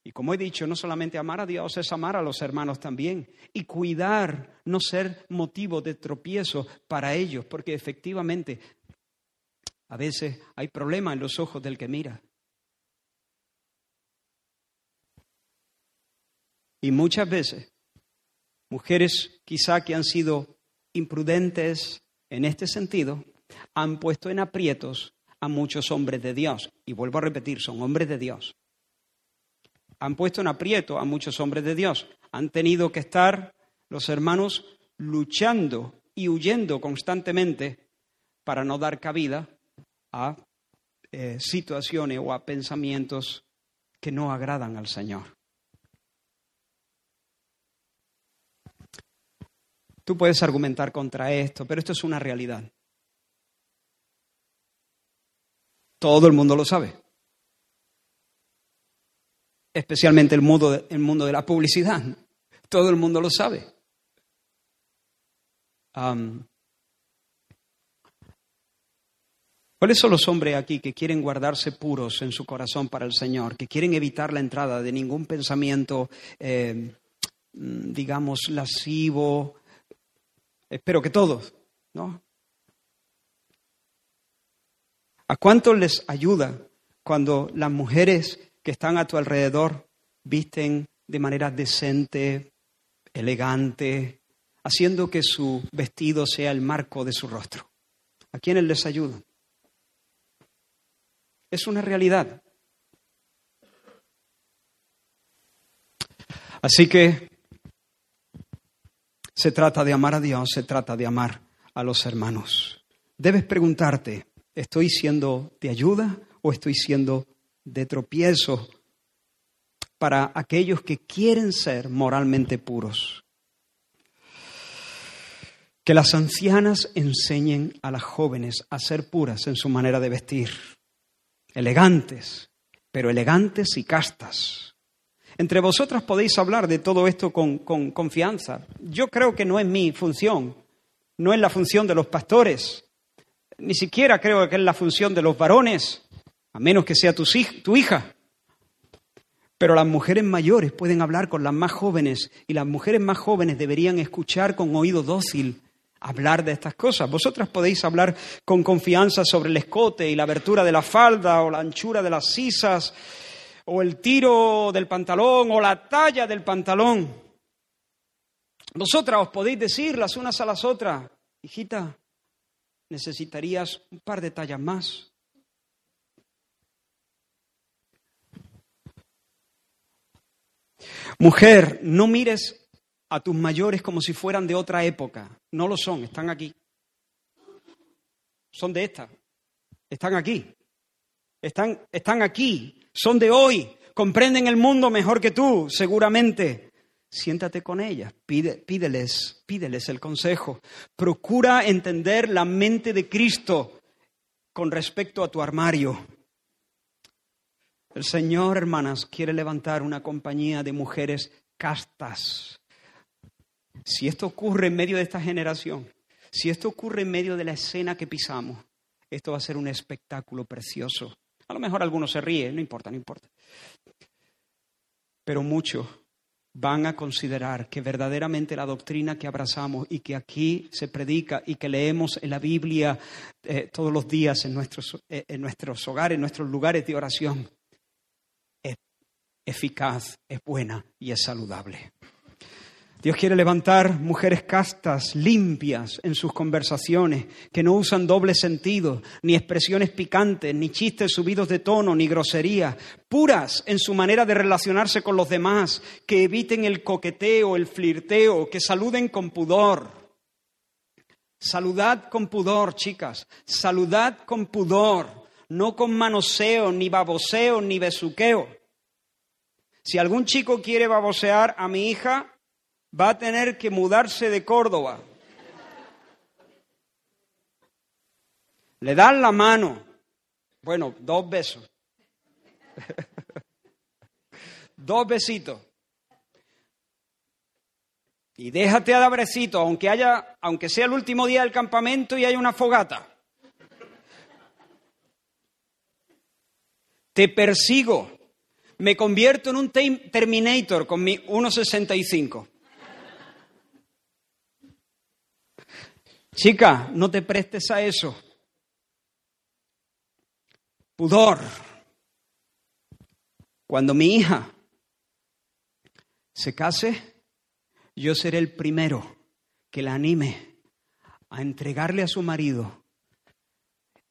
Y como he dicho, no solamente amar a Dios es amar a los hermanos también y cuidar, no ser motivo de tropiezo para ellos, porque efectivamente a veces hay problema en los ojos del que mira. Y muchas veces, mujeres quizá que han sido imprudentes en este sentido, han puesto en aprietos a muchos hombres de Dios. Y vuelvo a repetir, son hombres de Dios. Han puesto en aprieto a muchos hombres de Dios. Han tenido que estar los hermanos luchando y huyendo constantemente para no dar cabida a eh, situaciones o a pensamientos que no agradan al Señor. Tú puedes argumentar contra esto, pero esto es una realidad. Todo el mundo lo sabe. Especialmente el mundo, el mundo de la publicidad. Todo el mundo lo sabe. ¿Cuáles son los hombres aquí que quieren guardarse puros en su corazón para el Señor, que quieren evitar la entrada de ningún pensamiento, eh, digamos, lascivo? Espero que todos, ¿no? ¿A cuánto les ayuda cuando las mujeres que están a tu alrededor visten de manera decente, elegante, haciendo que su vestido sea el marco de su rostro? ¿A quiénes les ayuda? Es una realidad. Así que se trata de amar a Dios, se trata de amar a los hermanos. Debes preguntarte, ¿estoy siendo de ayuda o estoy siendo de tropiezo para aquellos que quieren ser moralmente puros? Que las ancianas enseñen a las jóvenes a ser puras en su manera de vestir elegantes, pero elegantes y castas. Entre vosotras podéis hablar de todo esto con, confianza. Yo creo que no es mi función, no es la función de los pastores, ni siquiera creo que es la función de los varones, a menos que sea tu, hija. Pero las mujeres mayores pueden hablar con las más jóvenes y las mujeres más jóvenes deberían escuchar con oído dócil hablar de estas cosas. Vosotras podéis hablar con confianza sobre el escote y la abertura de la falda o la anchura de las sisas o el tiro del pantalón o la talla del pantalón. Vosotras os podéis decir las unas a las otras, hijita, necesitarías un par de tallas más. Mujer, no mires a tus mayores como si fueran de otra época. No lo son, están aquí. Son de esta. Están aquí. Están, están aquí. Son de hoy. Comprenden el mundo mejor que tú, seguramente. Siéntate con ellas, Pide, pídeles, pídeles el consejo. Procura entender la mente de Cristo con respecto a tu armario. El Señor, hermanas, quiere levantar una compañía de mujeres castas, si esto ocurre en medio de esta generación, si esto ocurre en medio de la escena que pisamos, esto va a ser un espectáculo precioso. A lo mejor algunos se ríen, no importa, no importa. pero muchos van a considerar que verdaderamente la doctrina que abrazamos y que aquí se predica y que leemos en la Biblia eh, todos los días en nuestros, eh, en nuestros hogares, en nuestros lugares de oración, es eficaz, es buena y es saludable. Dios quiere levantar mujeres castas, limpias en sus conversaciones, que no usan doble sentido, ni expresiones picantes, ni chistes subidos de tono, ni grosería, puras en su manera de relacionarse con los demás, que eviten el coqueteo, el flirteo, que saluden con pudor. Saludad con pudor, chicas, saludad con pudor, no con manoseo, ni baboseo, ni besuqueo. Si algún chico quiere babosear a mi hija, va a tener que mudarse de Córdoba. Le dan la mano. Bueno, dos besos. dos besitos. Y déjate a abrecito, aunque haya, aunque sea el último día del campamento y haya una fogata. Te persigo. Me convierto en un Terminator con mi 1.65. Chica, no te prestes a eso. Pudor. Cuando mi hija se case, yo seré el primero que la anime a entregarle a su marido,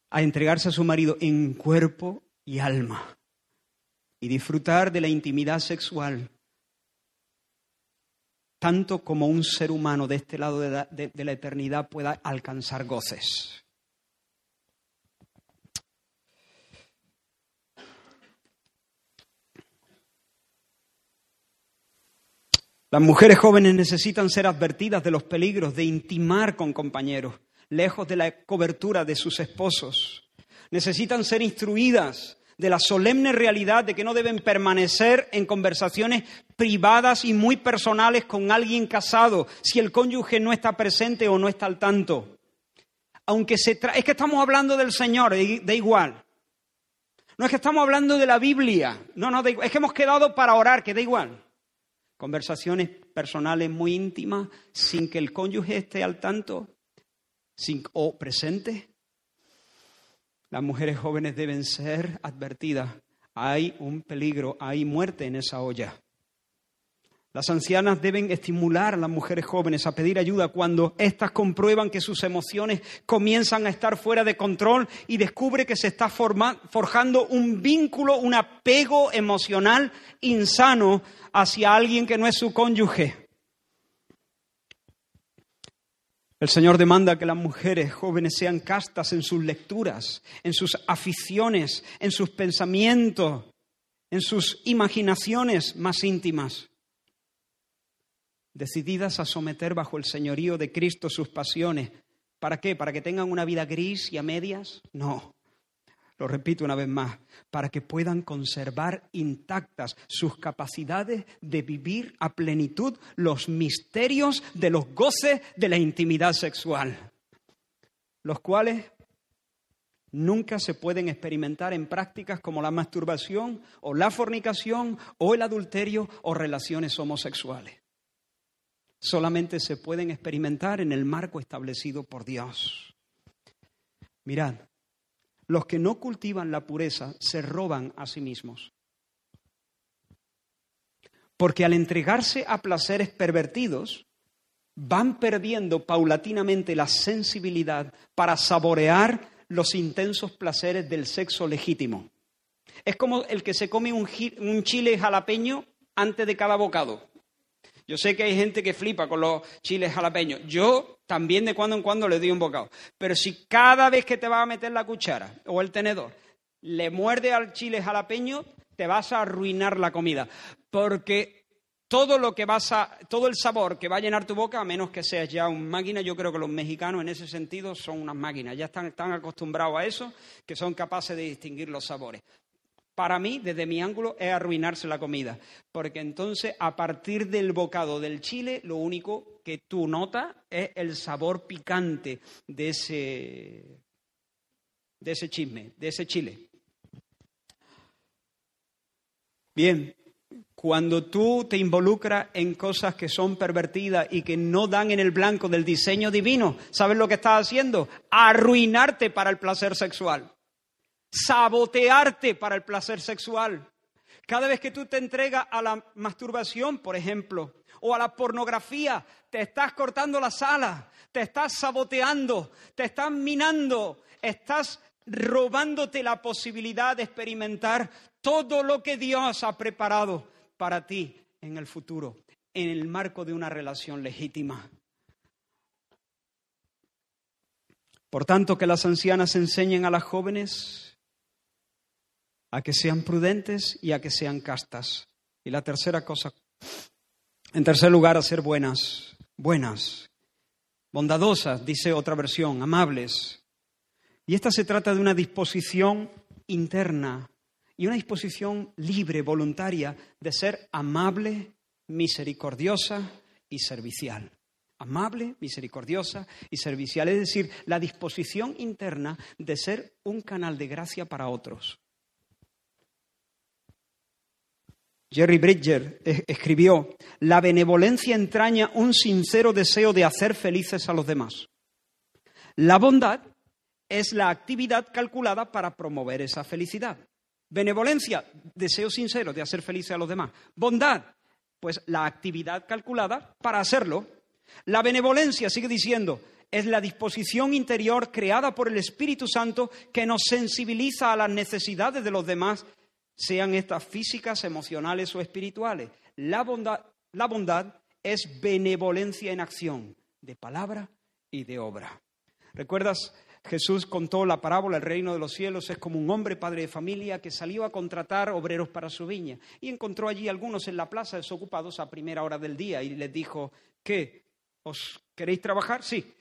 a entregarse a su marido en cuerpo y alma y disfrutar de la intimidad sexual tanto como un ser humano de este lado de la, eternidad pueda alcanzar goces. Las mujeres jóvenes necesitan ser advertidas de los peligros de intimar con compañeros, lejos de la cobertura de sus esposos. Necesitan ser instruidas de la solemne realidad de que no deben permanecer en conversaciones privadas y muy personales con alguien casado si el cónyuge no está presente o no está al tanto. Aunque se es que estamos hablando del Señor, da igual. No es que estamos hablando de la Biblia, no, no, es que hemos quedado para orar, que da igual. Conversaciones personales muy íntimas sin que el cónyuge esté al tanto sin, o presente. Las mujeres jóvenes deben ser advertidas. Hay un peligro, hay muerte en esa olla. Las ancianas deben estimular a las mujeres jóvenes a pedir ayuda cuando éstas comprueban que sus emociones comienzan a estar fuera de control y descubre que se está forjando un vínculo, un apego emocional insano hacia alguien que no es su cónyuge. El Señor demanda que las mujeres jóvenes sean castas en sus lecturas, en sus aficiones, en sus pensamientos, en sus imaginaciones más íntimas. Decididas a someter bajo el señorío de Cristo sus pasiones. ¿Para qué? ¿Para que tengan una vida gris y a medias? No lo repito una vez más, para que puedan conservar intactas sus capacidades de vivir a plenitud los misterios de los goces de la intimidad sexual, los cuales nunca se pueden experimentar en prácticas como la masturbación o la fornicación o el adulterio o relaciones homosexuales. Solamente se pueden experimentar en el marco establecido por Dios. Mirad, los que no cultivan la pureza se roban a sí mismos. Porque al entregarse a placeres pervertidos, van perdiendo paulatinamente la sensibilidad para saborear los intensos placeres del sexo legítimo. Es como el que se come un, chile jalapeño antes de cada bocado. Yo sé que hay gente que flipa con los chiles jalapeños. Yo también de cuando en cuando le doy un bocado. Pero si cada vez que te vas a meter la cuchara o el tenedor le muerde al chile jalapeño, te vas a arruinar la comida. Porque todo lo que vas a, todo el sabor que va a llenar tu boca, a menos que seas ya un máquina, yo creo que los mexicanos en ese sentido son unas máquinas, ya están, están acostumbrados a eso, que son capaces de distinguir los sabores para mí, desde mi ángulo, es arruinarse la comida. Porque entonces, a partir del bocado del chile, lo único que tú notas es el sabor picante de ese, de ese chisme, de ese chile. Bien, Cuando tú te involucras en cosas que son pervertidas y que no dan en el blanco del diseño divino, ¿sabes lo que estás haciendo? Arruinarte para el placer sexual. Sabotearte para el placer sexual. Cada vez que tú te entregas a la masturbación, por ejemplo, o a la pornografía, te estás cortando las alas, te estás saboteando, te estás minando, estás robándote la posibilidad de experimentar todo lo que Dios ha preparado para ti en el futuro, en el marco de una relación legítima. Por tanto, que las ancianas enseñen a las jóvenes a que sean prudentes y a que sean castas. Y la tercera cosa, en tercer lugar, a ser buenas, buenas, bondadosas, dice otra versión, amables. Y esta se trata de una disposición interna y una disposición libre, voluntaria, de ser amable, misericordiosa y servicial. Amable, misericordiosa y servicial. Es decir, la disposición interna de ser un canal de gracia para otros. Jerry Bridger escribió, la benevolencia entraña un sincero deseo de hacer felices a los demás. La bondad es la actividad calculada para promover esa felicidad. Benevolencia, deseo sincero de hacer felices a los demás. Bondad, pues la actividad calculada para hacerlo. La benevolencia, sigue diciendo, es la disposición interior creada por el Espíritu Santo que nos sensibiliza a las necesidades de los demás, sean estas físicas, emocionales o espirituales. La bondad, la bondad es benevolencia en acción, de palabra y de obra. ¿Recuerdas Jesús contó la parábola, el reino de los cielos es como un hombre padre de familia que salió a contratar obreros para su viña y encontró allí algunos en la plaza desocupados a primera hora del día y les dijo, ¿qué? ¿Os queréis trabajar? Sí,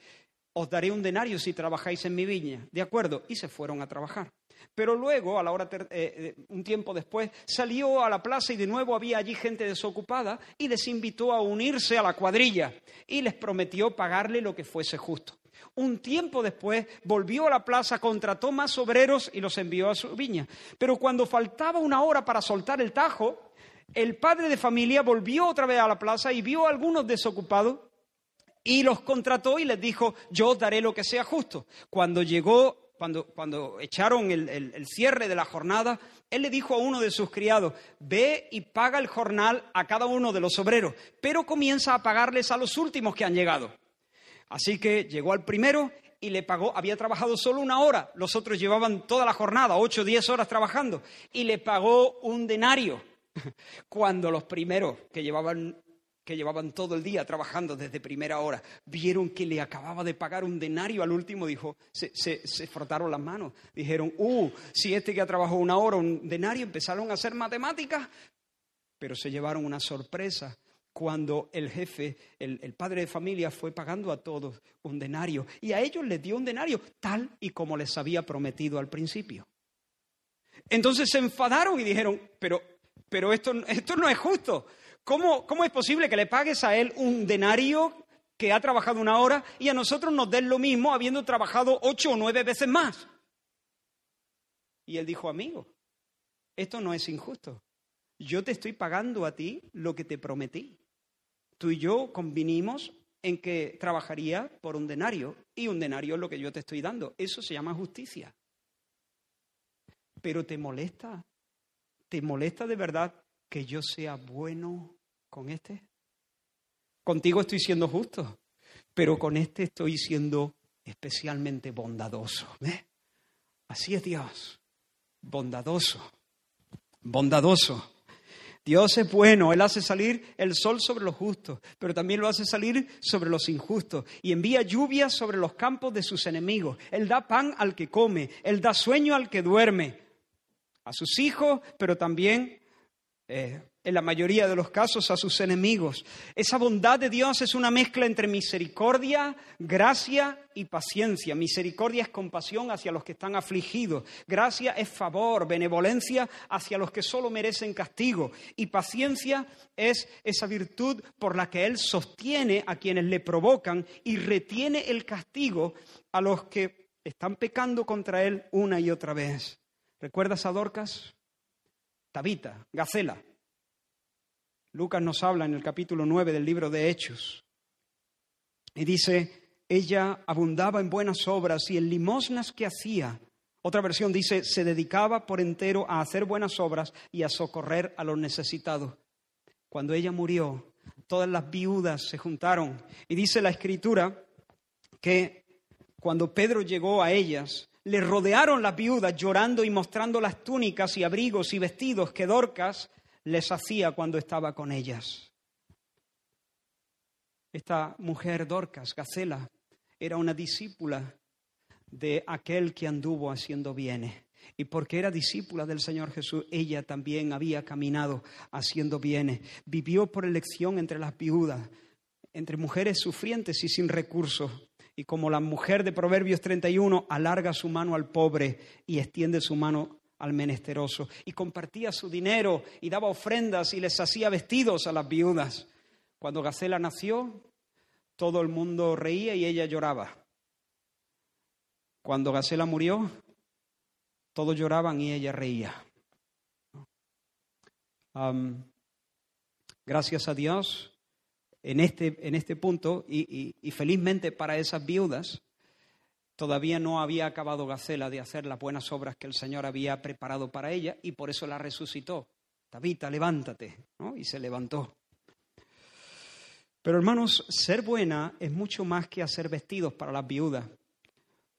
os daré un denario si trabajáis en mi viña. De acuerdo, y se fueron a trabajar. Pero luego, a la hora eh, eh, un tiempo después, salió a la plaza y de nuevo había allí gente desocupada y les invitó a unirse a la cuadrilla y les prometió pagarle lo que fuese justo. Un tiempo después volvió a la plaza, contrató más obreros y los envió a su viña. Pero cuando faltaba una hora para soltar el tajo, el padre de familia volvió otra vez a la plaza y vio a algunos desocupados y los contrató y les dijo, yo daré lo que sea justo. Cuando llegó, cuando, echaron el, el cierre de la jornada, él le dijo a uno de sus criados, ve y paga el jornal a cada uno de los obreros, pero comienza a pagarles a los últimos que han llegado. Así que llegó al primero y le pagó, había trabajado solo una hora, los otros llevaban toda la jornada, ocho o diez horas trabajando, y le pagó un denario. Cuando los primeros que llevaban, que llevaban todo el día trabajando desde primera hora vieron que le acababa de pagar un denario al último, dijo, se, se frotaron las manos, dijeron, uh, si este que ha trabajado una hora, un denario, empezaron a hacer matemáticas, pero se llevaron una sorpresa cuando el jefe, el, padre de familia, fue pagando a todos un denario y a ellos les dio un denario tal y como les había prometido al principio. Entonces se enfadaron y dijeron, pero, pero esto, esto no es justo. ¿Cómo, ¿Cómo es posible que le pagues a él un denario que ha trabajado una hora y a nosotros nos den lo mismo habiendo trabajado ocho o nueve veces más? Y él dijo, amigo, esto no es injusto. Yo te estoy pagando a ti lo que te prometí tú y yo convinimos en que trabajaría por un denario y un denario es lo que yo te estoy dando. Eso se llama justicia. Pero te molesta, te molesta de verdad que yo sea bueno con este. Contigo estoy siendo justo, pero con este estoy siendo especialmente bondadoso. Así es Dios, bondadoso, bondadoso. Dios es bueno, Él hace salir el sol sobre los justos, pero también lo hace salir sobre los injustos y envía lluvia sobre los campos de sus enemigos. Él da pan al que come, Él da sueño al que duerme, a sus hijos, pero también eh, en la mayoría de los casos a sus enemigos. Esa bondad de Dios es una mezcla entre misericordia, gracia y paciencia. Misericordia es compasión hacia los que están afligidos. Gracia es favor, benevolencia hacia los que solo merecen castigo. Y paciencia es esa virtud por la que Él sostiene a quienes le provocan y retiene el castigo a los que están pecando contra Él una y otra vez. ¿Recuerdas a Dorcas? Tabita, Gacela Lucas nos habla en el capítulo 9 del libro de Hechos. Y dice, ella abundaba en buenas obras y en limosnas que hacía. Otra versión dice, se dedicaba por entero a hacer buenas obras y a socorrer a los necesitados. Cuando ella murió, todas las viudas se juntaron. Y dice la escritura que cuando Pedro llegó a ellas, le rodearon las viudas llorando y mostrando las túnicas y abrigos y vestidos que Dorcas les hacía cuando estaba con ellas. Esta mujer Dorcas, Gacela, era una discípula de aquel que anduvo haciendo bienes. Y porque era discípula del Señor Jesús, ella también había caminado haciendo bienes. Vivió por elección entre las viudas, entre mujeres sufrientes y sin recursos. Y como la mujer de Proverbios 31 alarga su mano al pobre y extiende su mano al menesteroso. Y compartía su dinero y daba ofrendas y les hacía vestidos a las viudas. Cuando Gacela nació, todo el mundo reía y ella lloraba. Cuando Gacela murió, todos lloraban y ella reía. gracias a Dios, en este, en este punto, y, felizmente para esas viudas, todavía no había acabado Gacela de hacer las buenas obras que el Señor había preparado para ella, y por eso la resucitó. Tabita, levántate. Y se levantó. Pero hermanos, ser buena es mucho más que hacer vestidos para las viudas.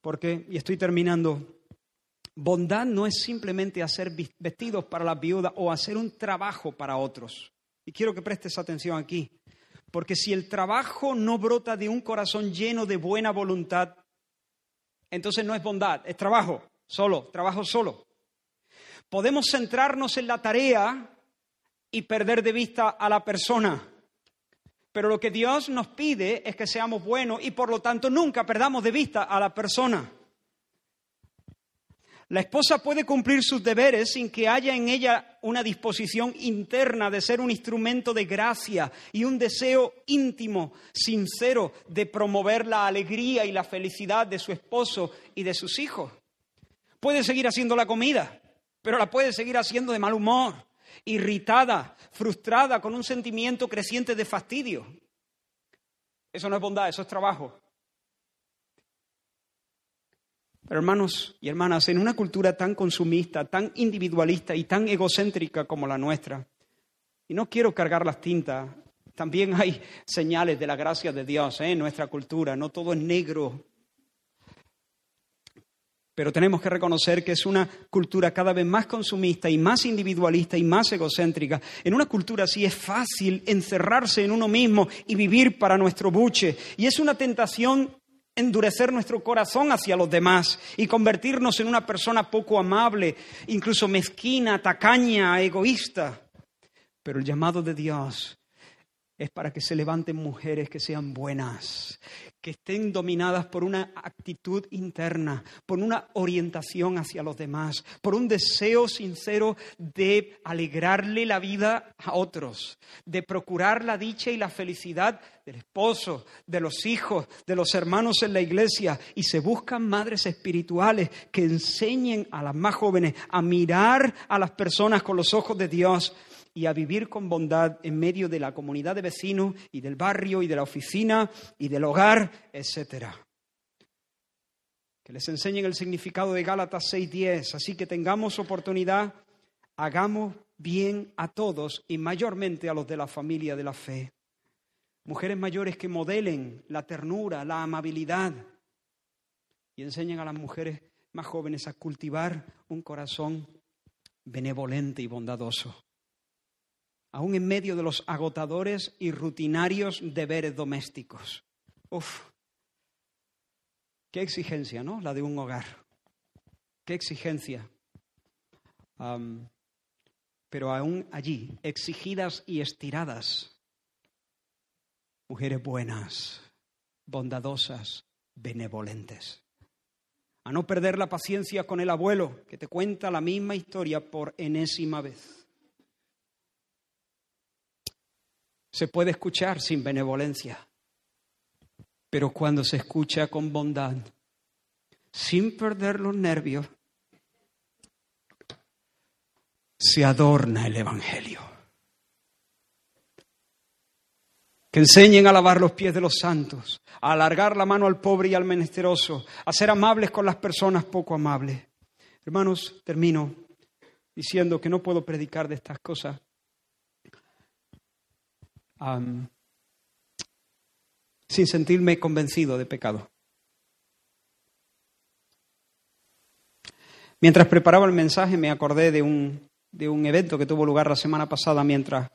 Porque, y estoy terminando, Bondad no es simplemente hacer vestidos para las viudas o hacer un trabajo para otros. Y quiero que prestes atención aquí, porque si el trabajo no brota de un corazón lleno de buena voluntad, entonces no es bondad, es trabajo, solo, trabajo solo. Podemos centrarnos en la tarea y perder de vista a la persona. Pero lo que Dios nos pide es que seamos buenos y por lo tanto nunca perdamos de vista a la persona. La esposa puede cumplir sus deberes sin que haya en ella una disposición interna de ser un instrumento de gracia y un deseo íntimo, sincero, de promover la alegría y la felicidad de su esposo y de sus hijos. Puede seguir haciendo la comida, pero la puede seguir haciendo de mal humor, irritada, frustrada, con un sentimiento creciente de fastidio. Eso no es bondad, eso es trabajo. Pero hermanos y hermanas, en una cultura tan consumista, tan individualista y tan egocéntrica como la nuestra, y no quiero cargar las tintas, también hay señales de la gracia de Dios ¿eh? en nuestra cultura, no todo es negro. Pero tenemos que reconocer que es una cultura cada vez más consumista y más individualista y más egocéntrica. En una cultura así es fácil encerrarse en uno mismo y vivir para nuestro buche. Y es una tentación endurecer nuestro corazón hacia los demás y convertirnos en una persona poco amable, incluso mezquina, tacaña, egoísta. Pero el llamado de Dios es para que se levanten mujeres que sean buenas, que estén dominadas por una actitud interna, por una orientación hacia los demás, por un deseo sincero de alegrarle la vida a otros, de procurar la dicha y la felicidad del esposo, de los hijos, de los hermanos en la iglesia. Y se buscan madres espirituales que enseñen a las más jóvenes a mirar a las personas con los ojos de Dios y a vivir con bondad en medio de la comunidad de vecinos y del barrio y de la oficina y del hogar, etc. Que les enseñen el significado de Gálatas 6:10, así que tengamos oportunidad, hagamos bien a todos y mayormente a los de la familia de la fe. Mujeres mayores que modelen la ternura, la amabilidad y enseñen a las mujeres más jóvenes a cultivar un corazón benevolente y bondadoso aún en medio de los agotadores y rutinarios deberes domésticos. Uf, qué exigencia, ¿no? La de un hogar. Qué exigencia. pero aún allí, exigidas y estiradas, mujeres buenas, bondadosas, benevolentes. A no perder la paciencia con el abuelo, que te cuenta la misma historia por enésima vez se puede escuchar sin benevolencia, pero cuando se escucha con bondad, sin perder los nervios, se adorna el Evangelio. que enseñen a lavar los pies de los santos, a alargar la mano al pobre y al menesteroso, a ser amables con las personas poco amables. Hermanos, termino diciendo que no puedo predicar de estas cosas sin sentirme convencido de pecado. Mientras preparaba el mensaje me acordé de un, de un evento que tuvo lugar la semana pasada mientras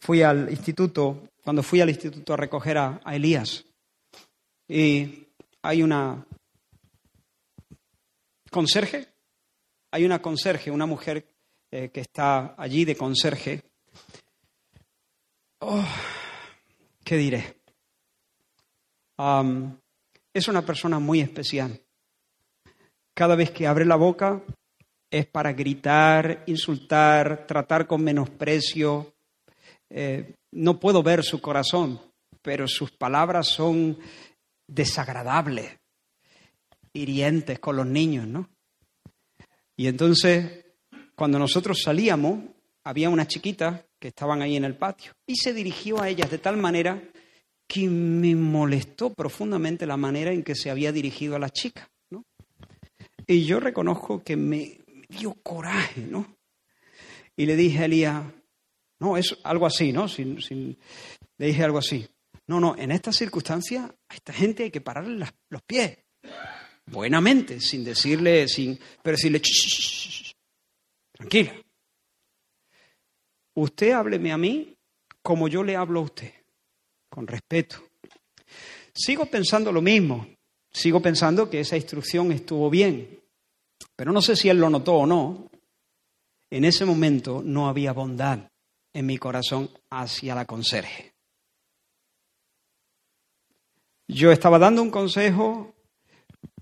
fui al instituto, cuando fui al instituto a recoger a, Elías. Y hay una conserje, hay una conserje, una mujer eh, que está allí de conserje. Oh, ¿Qué diré? es una persona muy especial. Cada vez que abre la boca es para gritar, insultar, tratar con menosprecio, eh, no puedo ver su corazón, pero sus palabras son desagradables, hirientes con los niños, ¿no? Y entonces, cuando nosotros salíamos, había unas chiquitas que estaban ahí en el patio y se dirigió a ellas de tal manera que me molestó profundamente la manera en que se había dirigido a las chicas, ¿no? Y yo reconozco que me dio coraje, ¿no? Y le dije a Elías, no, es algo así, ¿no? Sin, le dije algo así. No, no, en estas circunstancias a esta gente hay que pararle los pies. Buenamente, sin decirle, sin, pero decirle, tranquila. Usted hábleme a mí como yo le hablo a usted, con respeto. Sigo pensando lo mismo, sigo pensando que esa instrucción estuvo bien, pero no sé si él lo notó o no. En ese momento no había bondad en mi corazón hacia la conserje. Yo estaba dando un consejo,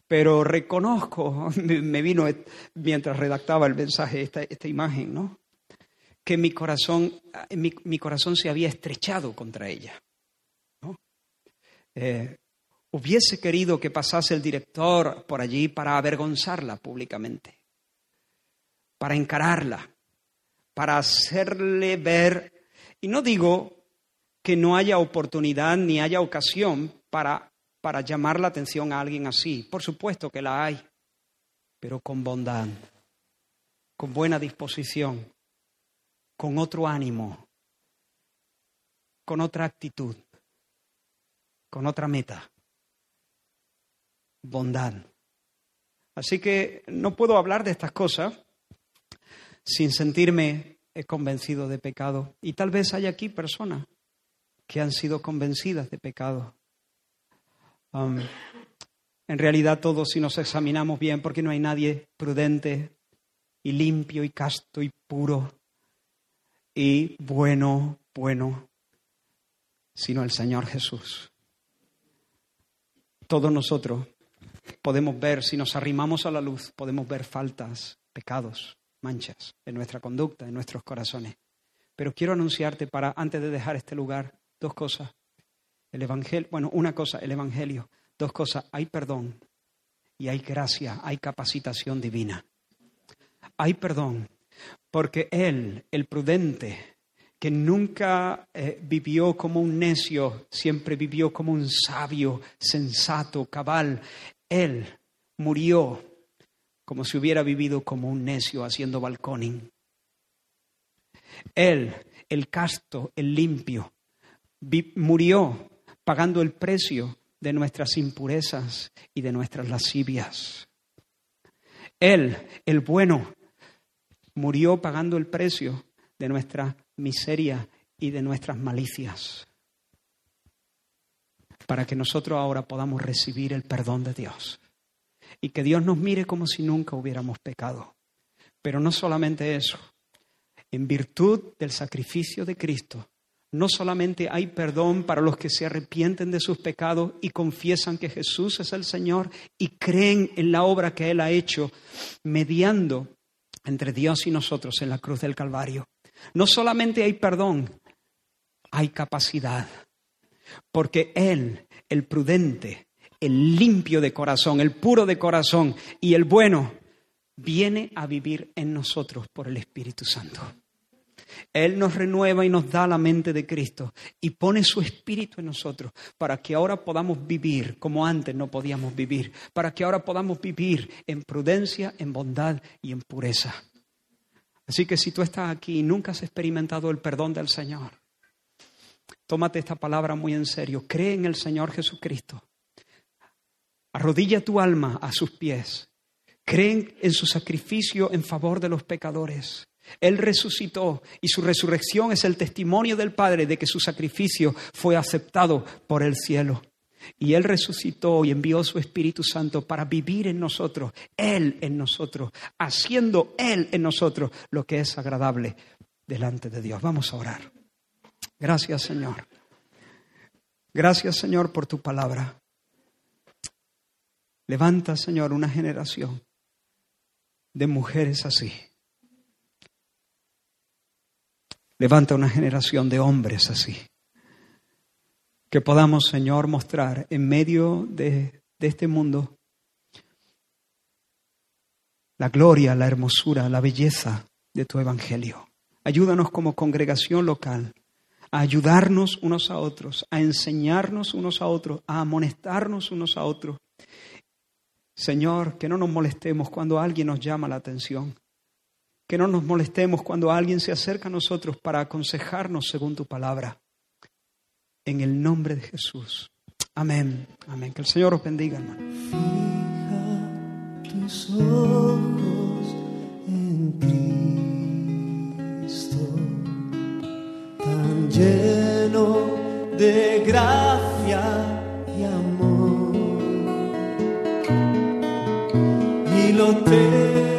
pero reconozco, me vino mientras redactaba el mensaje esta, esta imagen, ¿no? Que mi corazón, mi, mi, corazón se había estrechado contra ella. Eh, hubiese querido que pasase el director por allí para avergonzarla públicamente, para encararla, para hacerle ver, y no digo que no haya oportunidad ni haya ocasión para, para llamar la atención a alguien así. Por supuesto que la hay, pero con bondad, con buena disposición, con otro ánimo, con otra actitud, con otra meta. Bondad. Así que no puedo hablar de estas cosas sin sentirme convencido de pecado. Y tal vez haya aquí personas que han sido convencidas de pecado. En realidad todos si nos examinamos bien, porque no hay nadie prudente y limpio y casto y puro y bueno, bueno, sino el Señor Jesús. Todos nosotros podemos ver, si nos arrimamos a la luz, podemos ver faltas, pecados, manchas en nuestra conducta, en nuestros corazones. Pero quiero anunciarte para, antes de dejar este lugar, dos cosas. El Evangelio, bueno, una cosa, el Evangelio. Dos cosas, hay perdón y hay gracia, hay capacitación divina. Hay perdón, porque Él, el prudente, que nunca eh, vivió como un necio, siempre vivió como un sabio, sensato, cabal, Él murió como si hubiera vivido como un necio haciendo balconing. Él, el casto, el limpio, murió pagando el precio de nuestras impurezas y de nuestras lascivias. Él, el bueno, murió pagando el precio de nuestra miseria y de nuestras malicias, para que nosotros ahora podamos recibir el perdón de Dios y que Dios nos mire como si nunca hubiéramos pecado. Pero no solamente eso, en virtud del sacrificio de Cristo, no solamente hay perdón para los que se arrepienten de sus pecados y confiesan que Jesús es el Señor y creen en la obra que Él ha hecho, mediando entre Dios y nosotros en la cruz del Calvario. No solamente hay perdón, hay capacidad, porque Él, el prudente, el limpio de corazón, el puro de corazón y el bueno, viene a vivir en nosotros por el Espíritu Santo. Él nos renueva y nos da la mente de Cristo y pone su espíritu en nosotros para que ahora podamos vivir como antes no podíamos vivir, para que ahora podamos vivir en prudencia, en bondad y en pureza. Así que si tú estás aquí y nunca has experimentado el perdón del Señor, tómate esta palabra muy en serio. Cree en el Señor Jesucristo. Arrodilla tu alma a sus pies. Cree en su sacrificio en favor de los pecadores. Él resucitó y su resurrección es el testimonio del Padre de que su sacrificio fue aceptado por el cielo. Y Él resucitó y envió su Espíritu Santo para vivir en nosotros, Él en nosotros, haciendo Él en nosotros lo que es agradable delante de Dios. Vamos a orar. Gracias Señor. Gracias Señor por tu palabra. Levanta Señor una generación de mujeres así. Levanta una generación de hombres así que podamos, Señor, mostrar en medio de, este mundo la gloria, la hermosura, la belleza de tu Evangelio. Ayúdanos como congregación local a ayudarnos unos a otros, a enseñarnos unos a otros, a amonestarnos unos a otros. Señor, que no nos molestemos cuando alguien nos llama la atención, que no nos molestemos cuando alguien se acerca a nosotros para aconsejarnos según tu palabra en el nombre de Jesús. Amén. Amén. Que el Señor os bendiga, hermano. Fija tus ojos en Cristo, tan lleno de gracia y amor. Y lo te